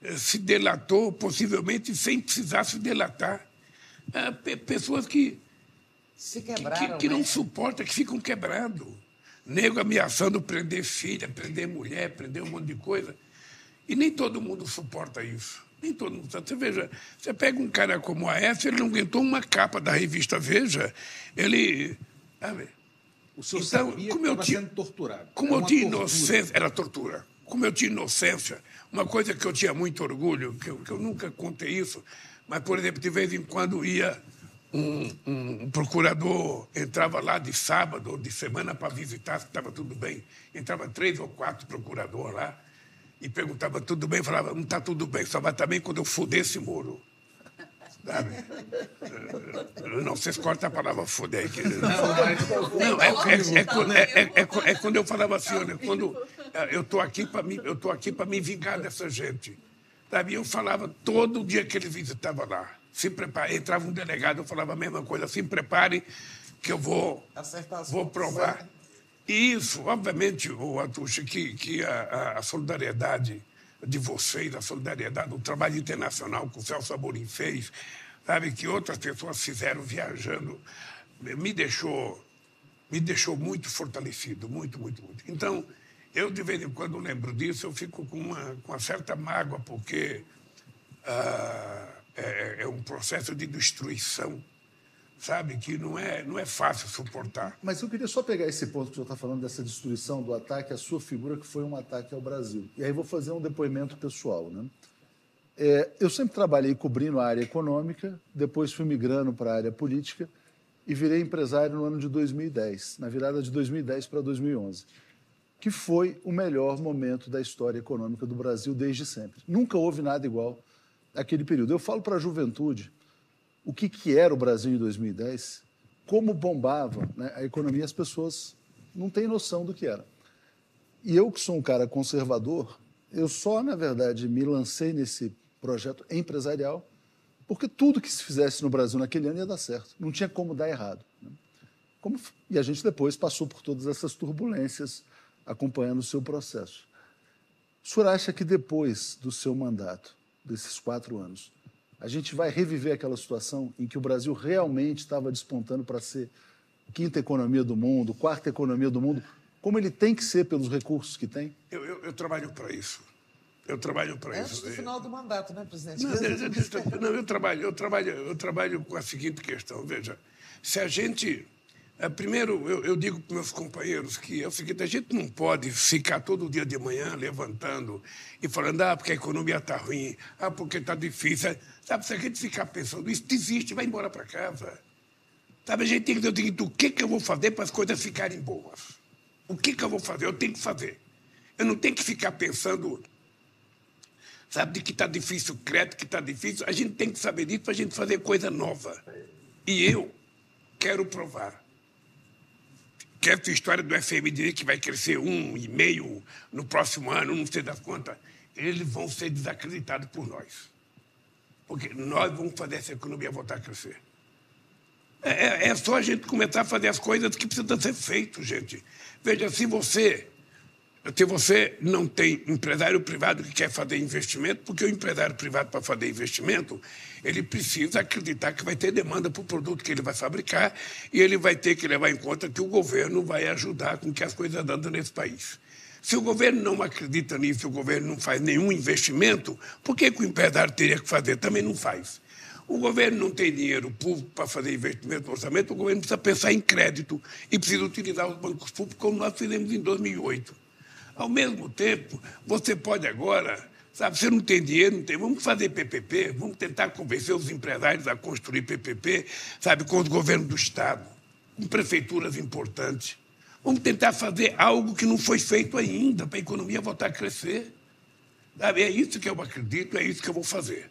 uh, se delatou, possivelmente sem precisar se delatar é, pessoas que, Se quebraram, que, que, não né? suportam, que ficam quebrando. Nego ameaçando prender filha, prender mulher, prender um monte de coisa. E nem todo mundo suporta isso. Nem todo mundo. Você veja, você pega um cara como a F, ele não aguentou uma capa da revista Veja. Ele. Sabe, O senhor Então, sabia como que eu estava tinha- sendo torturado. Como Era eu tinha tortura. inocência, era tortura. Como eu tinha inocência, uma coisa que eu tinha muito orgulho, que eu, que eu nunca contei isso, mas, por exemplo, de vez em quando ia um, um procurador, entrava lá de sábado ou de semana para visitar se estava tudo bem. Entrava três ou quatro procuradores lá e perguntava tudo bem, falava, não está tudo bem, só vai estar bem quando eu fuder esse muro. Sabe? Não, vocês cortam a palavra fuder. Que... Não, é, é, é, quando- é, é, é, é quando eu falava assim, olha, quando eu estou aqui para me, eu tô aqui para me vingar dessa gente. Sabe? Eu falava todo dia que ele visitava lá. Se prepare, entrava um delegado, eu falava a mesma coisa, se prepare que eu vou, vou provar. E isso, obviamente, o Atucha, que, que a, a- solidariedade de vocês, a solidariedade, o trabalho internacional que o Celso Amorim fez, sabe, que outras pessoas fizeram viajando, me deixou, me deixou muito fortalecido, muito, muito, muito. Então, eu, de vez em quando, lembro disso, eu fico com uma, com uma certa mágoa, porque ah, é, é um processo de destruição, sabe, que não é, não é fácil suportar. Mas eu queria só pegar esse ponto que senhor está falando, dessa destruição do ataque à sua figura, que foi um ataque ao Brasil. E aí vou fazer um depoimento pessoal. Né? É, eu sempre trabalhei cobrindo a área econômica, depois fui migrando para a área política e virei empresário no ano de 2010, na virada de 2010 para 2011, que foi o melhor momento da história econômica do Brasil desde sempre. Nunca houve nada igual àquele período. Eu falo para a juventude o que, que era o Brasil em 2010, como bombava né, a economia, as pessoas não têm noção do que era. E eu, que sou um cara conservador, eu só, na verdade, me lancei nesse projeto empresarial porque tudo que se fizesse no Brasil naquele ano ia dar certo. Não tinha como dar errado. né? Como, e a gente depois passou por todas essas turbulências acompanhando o seu processo. O senhor acha que depois do seu mandato, desses quatro anos, a gente vai reviver aquela situação em que o Brasil realmente estava despontando para ser quinta economia do mundo, quarta economia do mundo, como ele tem que ser pelos recursos que tem? Eu, eu, eu trabalho para isso. Eu trabalho para Antes isso. do final do mandato, né, presidente? Não, não, eu trabalho, eu trabalho, eu trabalho com a seguinte questão. Veja, se a gente, primeiro eu, eu digo para meus companheiros que é o seguinte: a gente não pode ficar todo dia de manhã levantando e falando, ah, porque a economia está ruim, ah, porque está difícil. Sabe, se a gente ficar pensando isso, desiste, vai embora para casa. Sabe, a gente tem que dizer o seguinte: o que, que eu vou fazer para as coisas ficarem boas? O que, que eu vou fazer? Eu tenho que fazer. Eu não tenho que ficar pensando sabe, de que está difícil o crédito, que está difícil. A gente tem que saber disso para a gente fazer coisa nova. E eu quero provar que essa história do FMI que vai crescer um e meio no próximo ano, não sei das contas, eles vão ser desacreditados por nós. Porque nós vamos fazer essa economia voltar a crescer. É, é- é só a gente começar a fazer as coisas que precisam ser feitas, gente. Veja, se você se você não tem empresário privado que quer fazer investimento, porque o empresário privado, para fazer investimento, ele precisa acreditar que vai ter demanda para o produto que ele vai fabricar e ele vai ter que levar em conta que o governo vai ajudar com que as coisas andem nesse país. Se o governo não acredita nisso, se o governo não faz nenhum investimento, por que, que o empresário teria que fazer? Também não faz. O governo não tem dinheiro público para fazer investimento no orçamento, o governo precisa pensar em crédito e precisa utilizar os bancos públicos, como nós fizemos em 2008. Ao mesmo tempo, você pode agora, sabe, você não tem dinheiro, não tem, vamos fazer PPP, vamos tentar convencer os empresários a construir PPP, sabe, com os governos do Estado, com prefeituras importantes. Vamos tentar fazer algo que não foi feito ainda para a economia voltar a crescer. Sabe, é isso que eu acredito, é isso que eu vou fazer.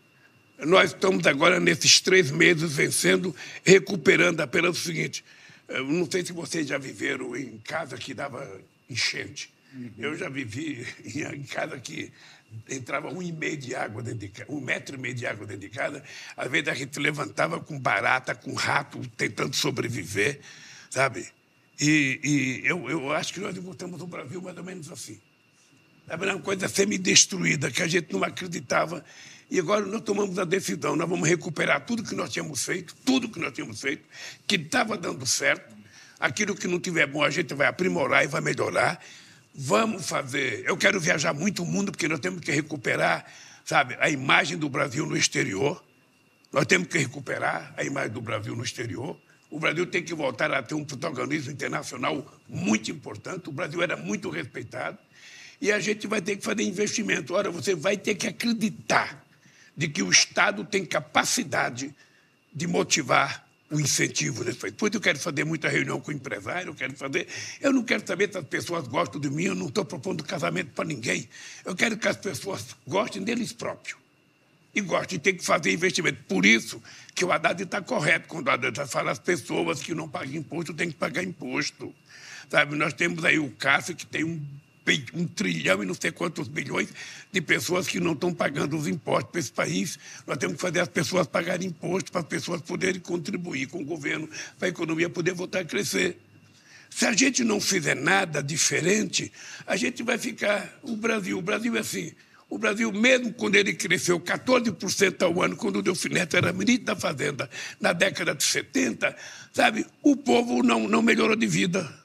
Nós estamos agora, nesses três meses, vencendo, recuperando apenas o seguinte. eu Não sei se vocês já viveram em casa que dava enchente. Eu já vivi em casa que entrava um e meio de água dentro de casa, um metro e meio de água dentro de casa. Às vezes a gente levantava com barata, com rato, tentando sobreviver, sabe? E, e eu, eu acho que nós voltamos o Brasil mais ou menos assim. Sabe, era uma coisa semi-destruída, que a gente não acreditava. E agora nós tomamos a decisão, nós vamos recuperar tudo que nós tínhamos feito, tudo que nós tínhamos feito, que estava dando certo. Aquilo que não tiver bom, a gente vai aprimorar e vai melhorar. Vamos fazer. Eu quero viajar muito o mundo, porque nós temos que recuperar, sabe, a imagem do Brasil no exterior. Nós temos que recuperar a imagem do Brasil no exterior. O Brasil tem que voltar a ter um protagonismo internacional muito importante. O Brasil era muito respeitado. E a gente vai ter que fazer investimento. Ora, você vai ter que acreditar de que o Estado tem capacidade de motivar o incentivo. Depois eu quero fazer muita reunião com o empresário, eu quero fazer. Eu não quero saber se as pessoas gostam de mim, eu não estou propondo casamento para ninguém. Eu quero que as pessoas gostem deles próprios. E gostem ter que fazer investimento. Por isso que o Haddad está correto quando o Haddad fala as pessoas que não pagam imposto têm que pagar imposto. Sabe, nós temos aí o CAF, que tem um um trilhão e não sei quantos bilhões de pessoas que não estão pagando os impostos para esse país. Nós temos que fazer as pessoas pagarem imposto para as pessoas poderem contribuir com o governo, para a economia poder voltar a crescer. Se a gente não fizer nada diferente, a gente vai ficar. O Brasil, o Brasil é assim. O Brasil, mesmo quando ele cresceu 14% ao ano, quando o Delfim Neto era ministro da Fazenda, na década de 70, sabe, o povo não, não melhorou de vida.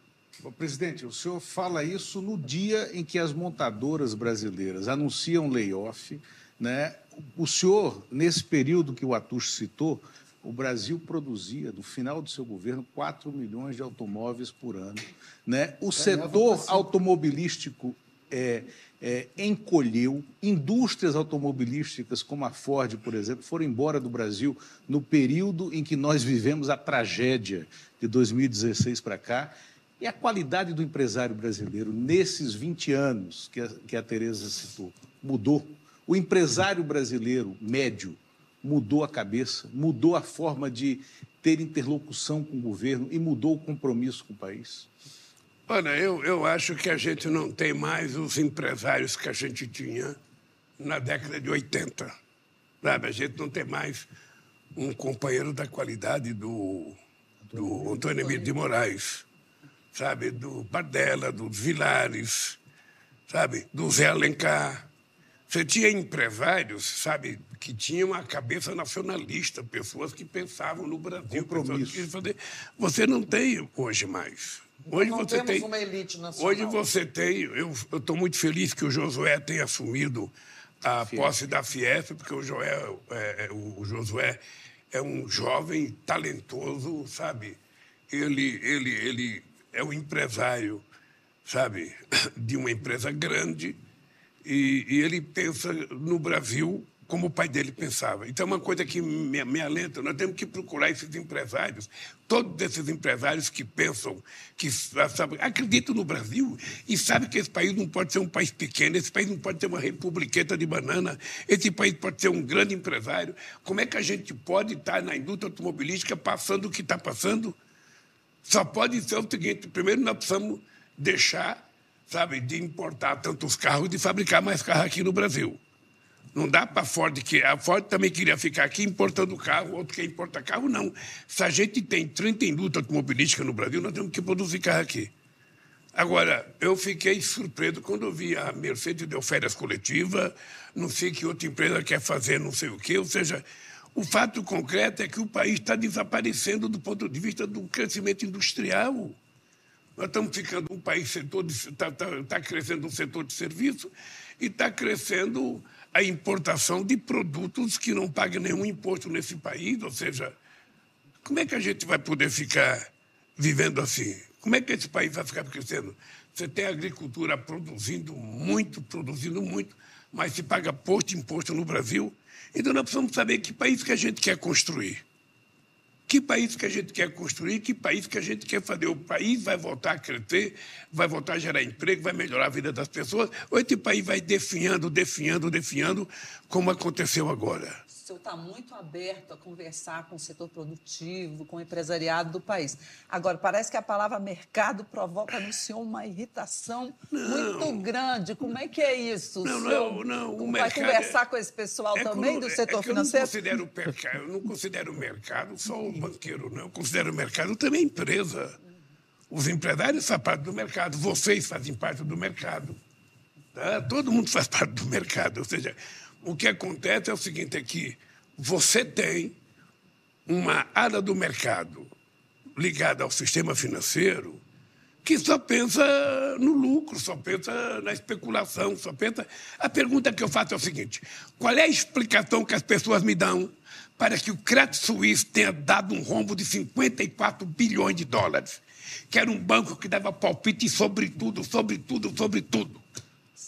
Presidente, o senhor fala isso no dia em que as montadoras brasileiras anunciam layoff. Né? O senhor, nesse período que o Atush citou, o Brasil produzia, no final do seu governo, 4 milhões de automóveis por ano. Né? O setor automobilístico é, é, encolheu, indústrias automobilísticas como a Ford, por exemplo, foram embora do Brasil no período em que nós vivemos a tragédia de 2016 para cá. E a qualidade do empresário brasileiro nesses 20 anos que a, que a Tereza citou mudou. O empresário brasileiro médio mudou a cabeça, mudou a forma de ter interlocução com o governo e mudou o compromisso com o país. Olha, eu, eu acho que a gente não tem mais os empresários que a gente tinha na década de 80. Sabe? A gente não tem mais um companheiro da qualidade do, do Antônio Emílio de Moraes sabe, do Bardella, dos Vilares, sabe, do Zé Alencar. Você tinha empresários, sabe, que tinham a cabeça nacionalista, pessoas que pensavam no Brasil, pessoas que fazer. Você não tem hoje mais. Hoje não você tem uma elite nacional. Hoje você tem. Eu estou muito feliz que o Josué tenha assumido a Fiesp. posse da Fiesp, porque o, Joel, é, é, o Josué é um jovem talentoso, sabe? Ele, ele, ele é o empresário, sabe, de uma empresa grande e, e, ele pensa no Brasil como o pai dele pensava. Então, é uma coisa que me, me alenta. Nós temos que procurar esses empresários, todos esses empresários que pensam, que sabe, acreditam no Brasil e sabem que esse país não pode ser um país pequeno, esse país não pode ser uma republiqueta de banana, esse país pode ser um grande empresário. Como é que a gente pode estar na indústria automobilística passando o que está passando? Só pode ser o seguinte: primeiro, nós precisamos deixar, sabe, de importar tantos carros de fabricar mais carros aqui no Brasil. Não dá para a Ford que a Ford também queria ficar aqui importando carro, outro quer importar carro, não. Se a gente tem 30 indústrias automobilísticas no Brasil, nós temos que produzir carro aqui. Agora, eu fiquei surpreso quando eu vi a Mercedes deu férias coletivas, não sei que outra empresa quer fazer não sei o quê, ou seja, o fato concreto é que o país está desaparecendo do ponto de vista do crescimento industrial. Nós estamos ficando um país está tá, tá crescendo o setor de serviço e está crescendo a importação de produtos que não pagam nenhum imposto nesse país. Ou seja, como é que a gente vai poder ficar vivendo assim? Como é que esse país vai ficar crescendo? Você tem a agricultura produzindo muito, produzindo muito, mas se paga pouco imposto no Brasil então nós precisamos saber que país que a gente quer construir. Que país que a gente quer construir, que país que a gente quer fazer. O país vai voltar a crescer, vai voltar a gerar emprego, vai melhorar a vida das pessoas, ou esse país vai definhando, definhando, definhando, como aconteceu agora senhor está muito aberto a conversar com o setor produtivo, com o empresariado do país. Agora, parece que a palavra mercado provoca no senhor uma irritação não. muito grande. Como é que é isso? Não, não, não. O vai conversar é... com esse pessoal é também do é setor é financeiro? Eu não, considero mercado, eu não considero o mercado só o banqueiro, não. Eu considero o mercado também empresa. Os empresários fazem parte do mercado, vocês fazem parte do mercado. Tá? Todo mundo faz parte do mercado. Ou seja, o que acontece é o seguinte: é que você tem uma área do mercado ligada ao sistema financeiro que só pensa no lucro, só pensa na especulação, só pensa. A pergunta que eu faço é o seguinte: qual é a explicação que as pessoas me dão para que o Credit Suisse tenha dado um rombo de 54 bilhões de dólares, que era um banco que dava palpite sobre tudo, sobre tudo, sobre tudo.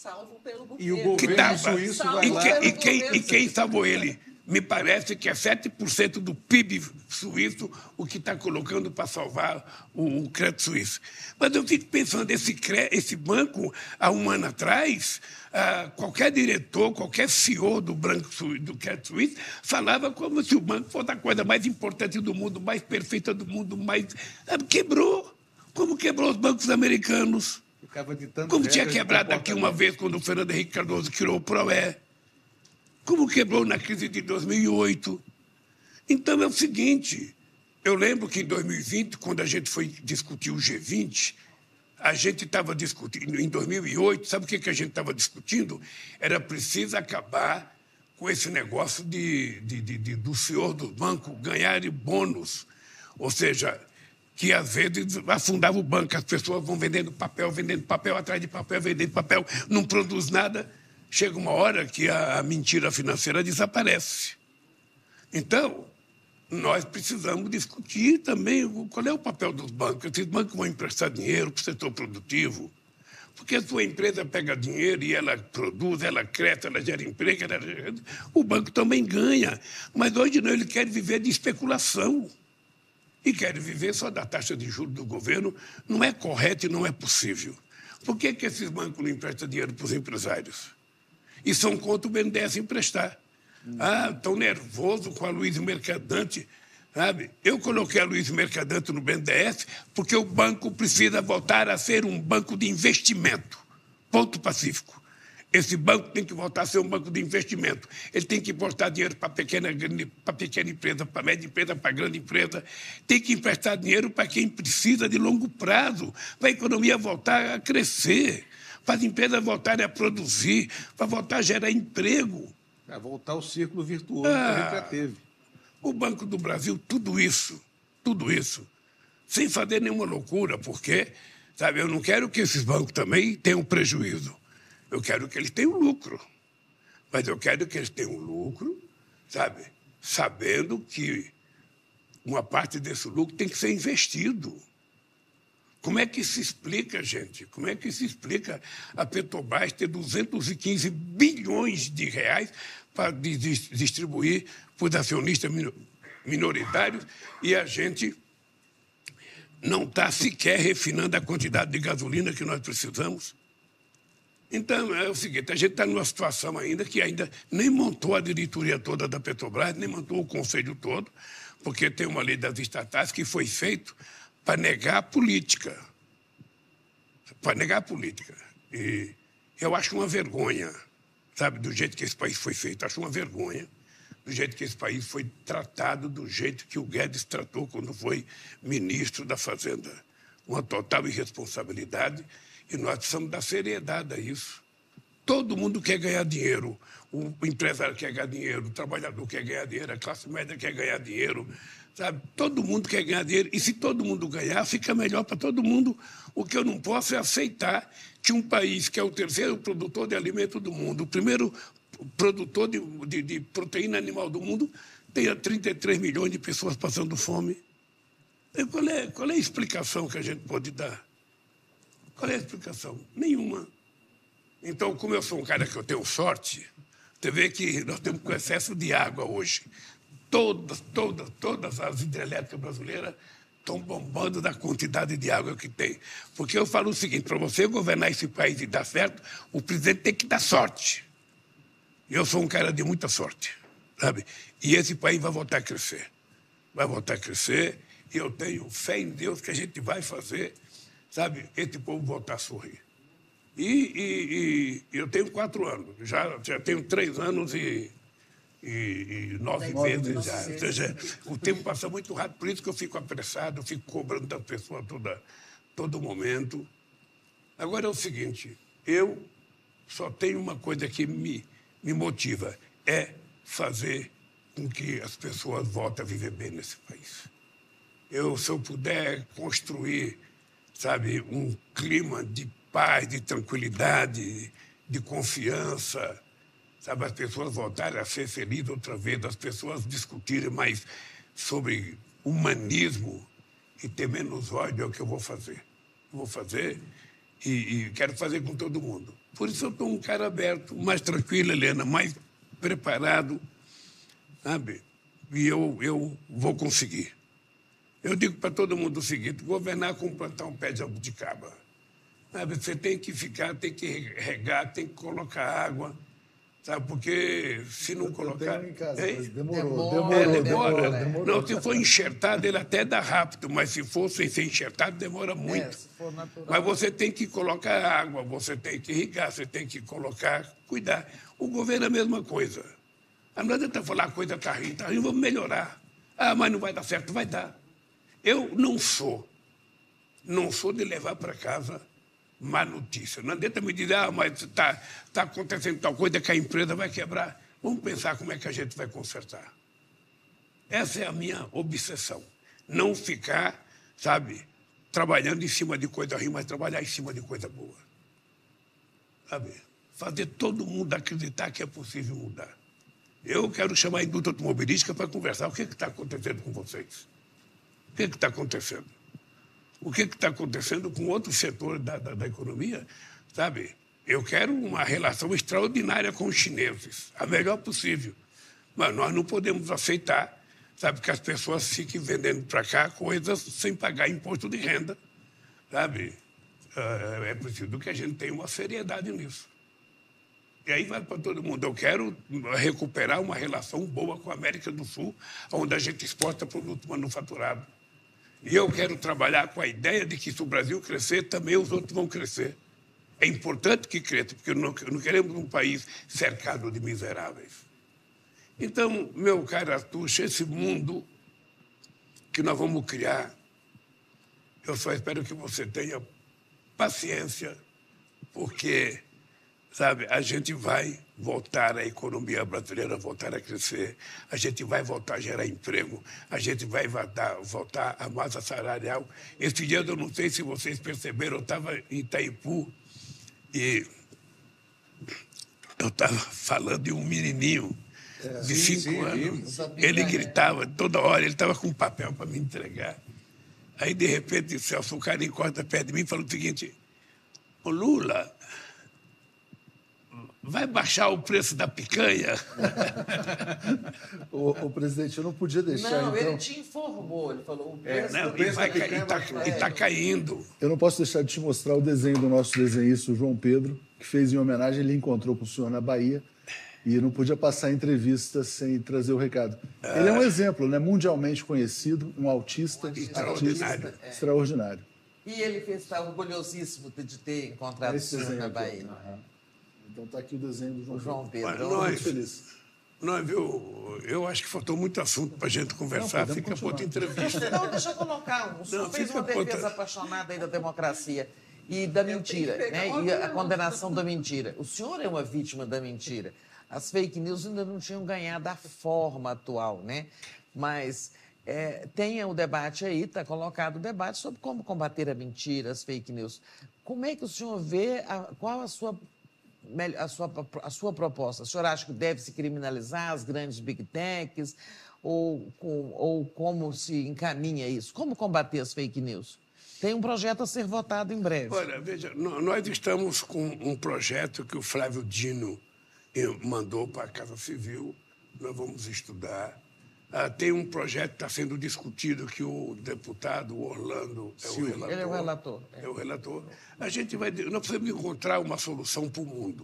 Salvo pelo governo. E o governo Que dava, suíço vai e, lá... que- e quem, e quem salvou ele? Me parece que é 7% do PIB suíço o que está colocando para salvar o, o crédito suíço. Mas eu fico pensando, esse, cre- esse banco, há um ano atrás, ah, qualquer diretor, qualquer CEO do, branco, do crédito suíço falava como se o banco fosse a coisa mais importante do mundo, mais perfeita do mundo, mais... Ah, Quebrou. Como quebrou os bancos americanos. Ficava Como tinha quebrado aqui uma vez quando o Fernando Henrique Cardoso criou o PROE. Como quebrou na crise de 2008. Então é o seguinte, eu lembro que em 2020, quando a gente foi discutir o G20, a gente estava discutindo, em 2008, sabe o que, que a gente estava discutindo? Era preciso acabar com esse negócio de, de- de- de- do senhor do banco ganhar bônus. Ou seja, que às vezes afundava o banco, as pessoas vão vendendo papel, vendendo papel atrás de papel, vendendo papel, não produz nada. Chega uma hora que a, mentira financeira desaparece. Então, nós precisamos discutir também qual é o papel dos bancos. Esses bancos vão emprestar dinheiro para o setor produtivo. Porque a sua empresa pega dinheiro e ela produz, ela cresce, ela gera emprego, ela... o banco também ganha. Mas hoje não, ele quer viver de especulação. E quer viver só da taxa de juros do governo. Não é correto e não é possível. Por que, que esses bancos não emprestam dinheiro para os empresários? e são contra o BNDES emprestar. Ah, tão nervoso com a Luiz Mercadante. Sabe? Eu coloquei a Luiz Mercadante no BNDES porque o banco precisa voltar a ser um banco de investimento. Ponto pacífico. Esse banco tem que voltar a ser um banco de investimento. Ele tem que emprestar dinheiro para pequena, para pequena empresa, para média empresa, para grande empresa. Tem que emprestar dinheiro para quem precisa de longo prazo, para a economia voltar a crescer, para as empresas voltarem a produzir, para voltar a gerar emprego. Para voltar ao círculo virtuoso que a gente já teve. O Banco do Brasil, tudo isso, tudo isso, sem fazer nenhuma loucura, porque, sabe, eu não quero que esses bancos também tenham prejuízo. Eu quero que eles tenham lucro. Mas eu quero que eles tenham lucro, sabe, sabendo que uma parte desse lucro tem que ser investido. Como é que se explica, gente? Como é que se explica a Petrobras ter 215 bilhões de reais para di- dis- distribuir para os acionistas mino- minoritários e a gente não está sequer refinando a quantidade de gasolina que nós precisamos? Então, é o seguinte, a gente está numa situação ainda que ainda nem montou a diretoria toda da Petrobras, nem montou o conselho todo, porque tem uma lei das estatais que foi feito para negar a política. Para negar a política. E eu acho uma vergonha, sabe, do jeito que esse país foi feito. Acho uma vergonha do jeito que esse país foi tratado, do jeito que o Guedes tratou quando foi ministro da Fazenda. Uma total irresponsabilidade e nós precisamos dar seriedade a isso. Todo mundo quer ganhar dinheiro. O empresário quer ganhar dinheiro, o trabalhador quer ganhar dinheiro, a classe média quer ganhar dinheiro. Sabe? Todo mundo quer ganhar dinheiro. E se todo mundo ganhar, fica melhor para todo mundo. O que eu não posso é aceitar que um país que é o terceiro produtor de alimento do mundo, o primeiro produtor de, de- de proteína animal do mundo, tenha 33 milhões de pessoas passando fome. E Qual é, qual é a explicação que a gente pode dar? Qual é a explicação? Nenhuma. Então, como eu sou um cara que eu tenho sorte, você vê que nós temos com excesso de água hoje. Todas, todas, todas as hidrelétricas brasileiras estão bombando da quantidade de água que tem. Porque eu falo o seguinte, para você governar esse país e dar certo, o presidente tem que dar sorte. Eu sou um cara de muita sorte, sabe? E esse país vai voltar a crescer. Vai voltar a crescer e eu tenho fé em Deus que a gente vai fazer, sabe, esse povo voltar a sorrir. E, e- e eu tenho quatro anos, já, já tenho três anos e, e- nove meses já. Ou seja, o tempo passa muito rápido, por isso que eu fico apressado, eu fico cobrando da pessoa toda, todo momento. Agora é o seguinte, eu só tenho uma coisa que me, me motiva, é fazer com que as pessoas voltem a viver bem nesse país. Eu, se eu puder construir, sabe, um clima de paz, de tranquilidade, de confiança, sabe, as pessoas voltarem a ser felizes outra vez, as pessoas discutirem mais sobre humanismo e ter menos ódio é o que eu vou fazer. vou fazer e, e, quero fazer com todo mundo. Por isso eu estou um cara aberto, mais tranquilo, Helena, mais preparado, sabe? E eu, eu vou conseguir. Eu digo para todo mundo o seguinte: governar com plantar um pé de abuticaba. Você tem que ficar, tem que regar, tem que colocar água. Sabe, porque se não eu colocar. Em casa, é, demorou, demorou, demorou, demora. demorou, Não, se for enxertado, ele até dá rápido, mas se for sem ser enxertado, demora muito. É, se for natural. Mas você tem que colocar água, você tem que irrigar, você tem que colocar, cuidar. O governo é a mesma coisa. Não adianta falar a coisa está ruim, está ruim, vamos melhorar. Ah, mas não vai dar certo, vai dar. Eu não sou, não sou de levar para casa má notícia. Não adianta me dizer, ah, mas está tá acontecendo tal coisa que a empresa vai quebrar. Vamos pensar como é que a gente vai consertar. Essa é a minha obsessão. Não ficar, sabe, trabalhando em cima de coisa ruim, mas trabalhar em cima de coisa boa. Sabe? Fazer todo mundo acreditar que é possível mudar. Eu quero chamar a indústria automobilística para conversar. O que está acontecendo com vocês? O que está acontecendo? O que está acontecendo com outros setores da, da, da economia? Sabe? Eu quero uma relação extraordinária com os chineses, a melhor possível. Mas nós não podemos aceitar, sabe, que as pessoas fiquem vendendo para cá coisas sem pagar imposto de renda, sabe? Ah, é preciso que a gente tenha uma seriedade nisso. E aí vai para todo mundo. Eu quero recuperar uma relação boa com a América do Sul, onde a gente exporta produto manufaturado. E eu quero trabalhar com a ideia de que se o Brasil crescer, também os outros vão crescer. É importante que cresça, porque não, não queremos um país cercado de miseráveis. Então, meu caro Artuxa, esse mundo que nós vamos criar, eu só espero que você tenha paciência, porque Sabe, a gente vai voltar a economia brasileira voltar a crescer, a gente vai voltar a gerar emprego, a gente vai voltar, voltar a massa salarial. Esse dia eu não sei se vocês perceberam, eu estava em Itaipu e eu estava falando de um menininho é, de sim, cinco sim, anos. Ele gritava toda hora, ele estava com um papel para me entregar. Aí, de repente, o Celso, o cara encorta perto de mim e falou o seguinte: Ô Lula, vai baixar o preço da picanha? o, o, presidente, eu não podia deixar. Não, então... ele te informou, ele falou o é, preço, é, não, preço vai, da picanha. E está tá caindo. Eu não posso deixar de te mostrar o desenho do nosso desenhista, o João Pedro, que fez em homenagem, ele encontrou com o senhor na Bahia. E não podia passar a entrevista sem trazer o recado. Ah. Ele é um exemplo, né, mundialmente conhecido, um autista, um extraordinário. Artista, é. extraordinário. E ele está orgulhosíssimo de ter encontrado o senhor na Bahia. Uhum. Então está aqui o desenho do João, João Pedro. Pedro. Nós, muito feliz. Nós, viu, eu acho que faltou muito assunto para a gente conversar. Não, fica para outra entrevista. Não, deixa eu colocar. O senhor Não, fez uma defesa outra... apaixonada aí da democracia e da mentira, né? E a condenação da mentira. O senhor é uma vítima da mentira. As fake news ainda não tinham ganhado a forma atual, né? Mas é, tem o debate aí, está colocado o debate sobre como combater a mentira, as fake news. Como é que o senhor vê, a, qual a sua a sua, a sua proposta? O senhor acha que deve se criminalizar as grandes big techs? Ou, com, ou como se encaminha isso? Como combater as fake news? Tem um projeto a ser votado em breve. Olha, veja, nós estamos com um projeto que o Flávio Dino eh, mandou para a Casa Civil. Nós vamos estudar. Ah, tem um projeto que está sendo discutido que o deputado Orlando é Sim, o relator. Ele é o relator. É. é o relator. A gente vai. Nós precisamos encontrar uma solução para o mundo.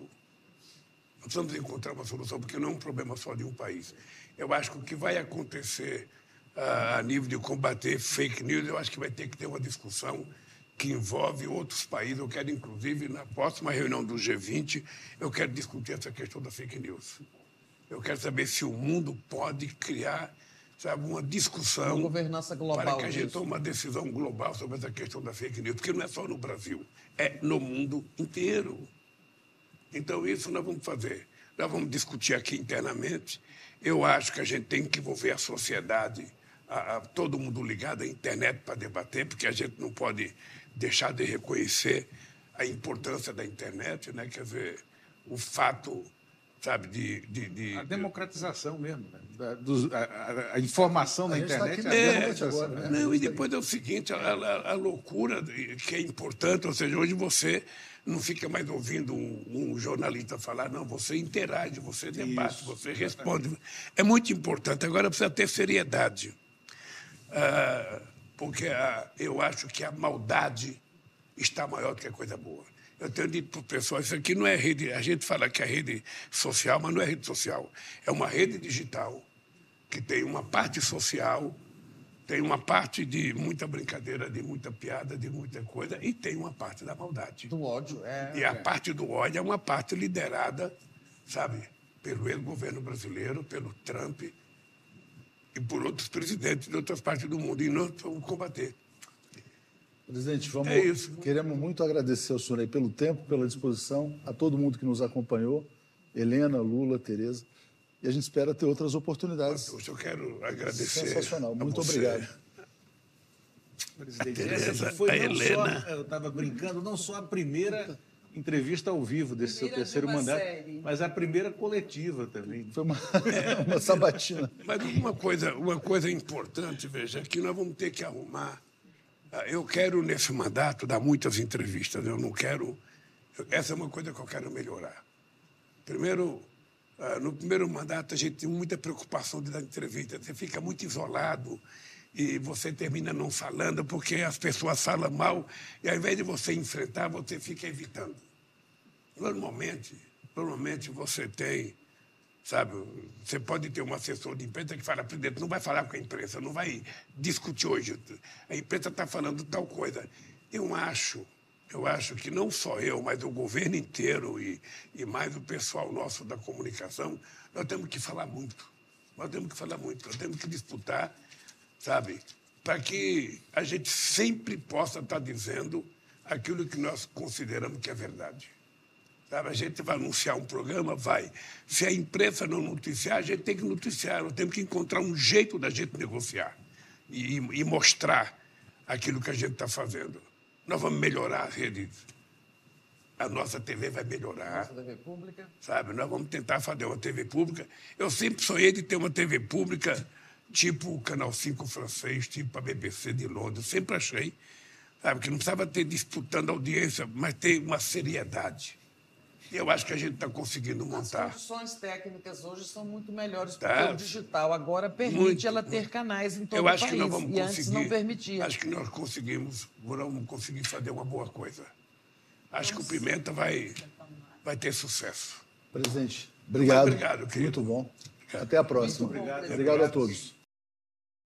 Nós precisamos encontrar uma solução, porque não é um problema só de um país. Eu acho que o que vai acontecer ah, a nível de combater fake news, eu acho que vai ter que ter uma discussão que envolve outros países. Eu quero, inclusive, na próxima reunião do G20, eu quero discutir essa questão da fake news. Eu quero saber se o mundo pode criar sabe, uma discussão uma governança global para que a gente tome uma decisão global sobre essa questão da fake news, porque não é só no Brasil, é no mundo inteiro. Então, isso nós vamos fazer. Nós vamos discutir aqui internamente. Eu acho que a gente tem que envolver a sociedade, a, a todo mundo ligado à internet para debater, porque a gente não pode deixar de reconhecer a importância da internet, né? quer dizer, o fato sabe, de, de, de A democratização mesmo, né? Da- dos- a, a- a informação na A gente tá internet aqui é a na democratização. internet agora, né? Não, e depois é o seguinte, a, a- a loucura que é importante, ou seja, hoje você não fica mais ouvindo um, um jornalista falar, não, você interage, você debate, você responde. É muito importante. Agora precisa ter seriedade. Ah, porque eu acho que a maldade está maior do que a coisa boa. Eu tenho dito para o pessoal, isso aqui não é rede, a gente fala que é rede social, mas não é rede social. É uma rede digital que tem uma parte social, tem uma parte de muita brincadeira, de muita piada, de muita coisa, e tem uma parte da maldade. Do ódio. É, E a parte do ódio é uma parte liderada, sabe, pelo ex-governo brasileiro, pelo Trump e por outros presidentes de outras partes do mundo. E nós vamos combater. Presidente, vamos, É isso. queremos muito agradecer ao senhor aí pelo tempo, pela disposição, a todo mundo que nos acompanhou, Helena, Lula, Tereza. E a gente espera ter outras oportunidades. Hoje eu quero agradecer. Sensacional. a Muito você. obrigado. Presidente, A essa Tereza, foi a não Helena. só, eu estava brincando, não só a primeira entrevista ao vivo desse seu Primeira de terceiro uma mandato, série. mas a primeira coletiva também. Foi uma, uma sabatina. Mas uma coisa, uma coisa importante, veja, que nós vamos ter que arrumar. Eu quero, nesse mandato, dar muitas entrevistas. Eu não quero. Essa é uma coisa que eu quero melhorar. Primeiro, ah, no primeiro mandato, a gente tem muita preocupação de dar entrevista. Você fica muito isolado e você termina não falando porque as pessoas falam mal e, ao invés de você enfrentar, você fica evitando. Normalmente, normalmente você tem Sabe, você pode ter um assessor de imprensa que fala, presidente, não vai falar com a imprensa, não vai discutir hoje. A imprensa está falando tal coisa. Eu acho, eu acho que não só eu, mas o governo inteiro e, e mais o pessoal nosso da comunicação, nós temos que falar muito. Nós temos que falar muito, nós temos que disputar, sabe, para que a gente sempre possa estar dizendo aquilo que nós consideramos que é verdade. Sabe, a gente vai anunciar um programa, vai. Se a imprensa não noticiar, a gente tem que noticiar. Nós temos que encontrar um jeito da gente negociar e, e mostrar aquilo que a gente está fazendo. Nós vamos melhorar as redes. A nossa TV vai melhorar, TV pública. sabe? Nós vamos tentar fazer uma TV pública. Eu sempre sonhei de ter uma TV pública tipo o Canal 5 francês, tipo a BBC de Londres. Sempre achei, sabe, que não precisava ter disputando audiência, mas ter uma seriedade. E eu acho que a gente está conseguindo As montar. condições técnicas hoje são muito melhores Tá. porque o digital agora permite Muito, ela ter canais em todo Eu o acho país. que nós vamos e conseguir. antes não permitia. Acho que nós conseguimos, vamos conseguir fazer uma boa coisa. Acho que o Pimenta vai, vai ter sucesso. Presidente, obrigado. Obrigado, querido. Muito bom. Até a próxima. Muito bom, obrigado a todos.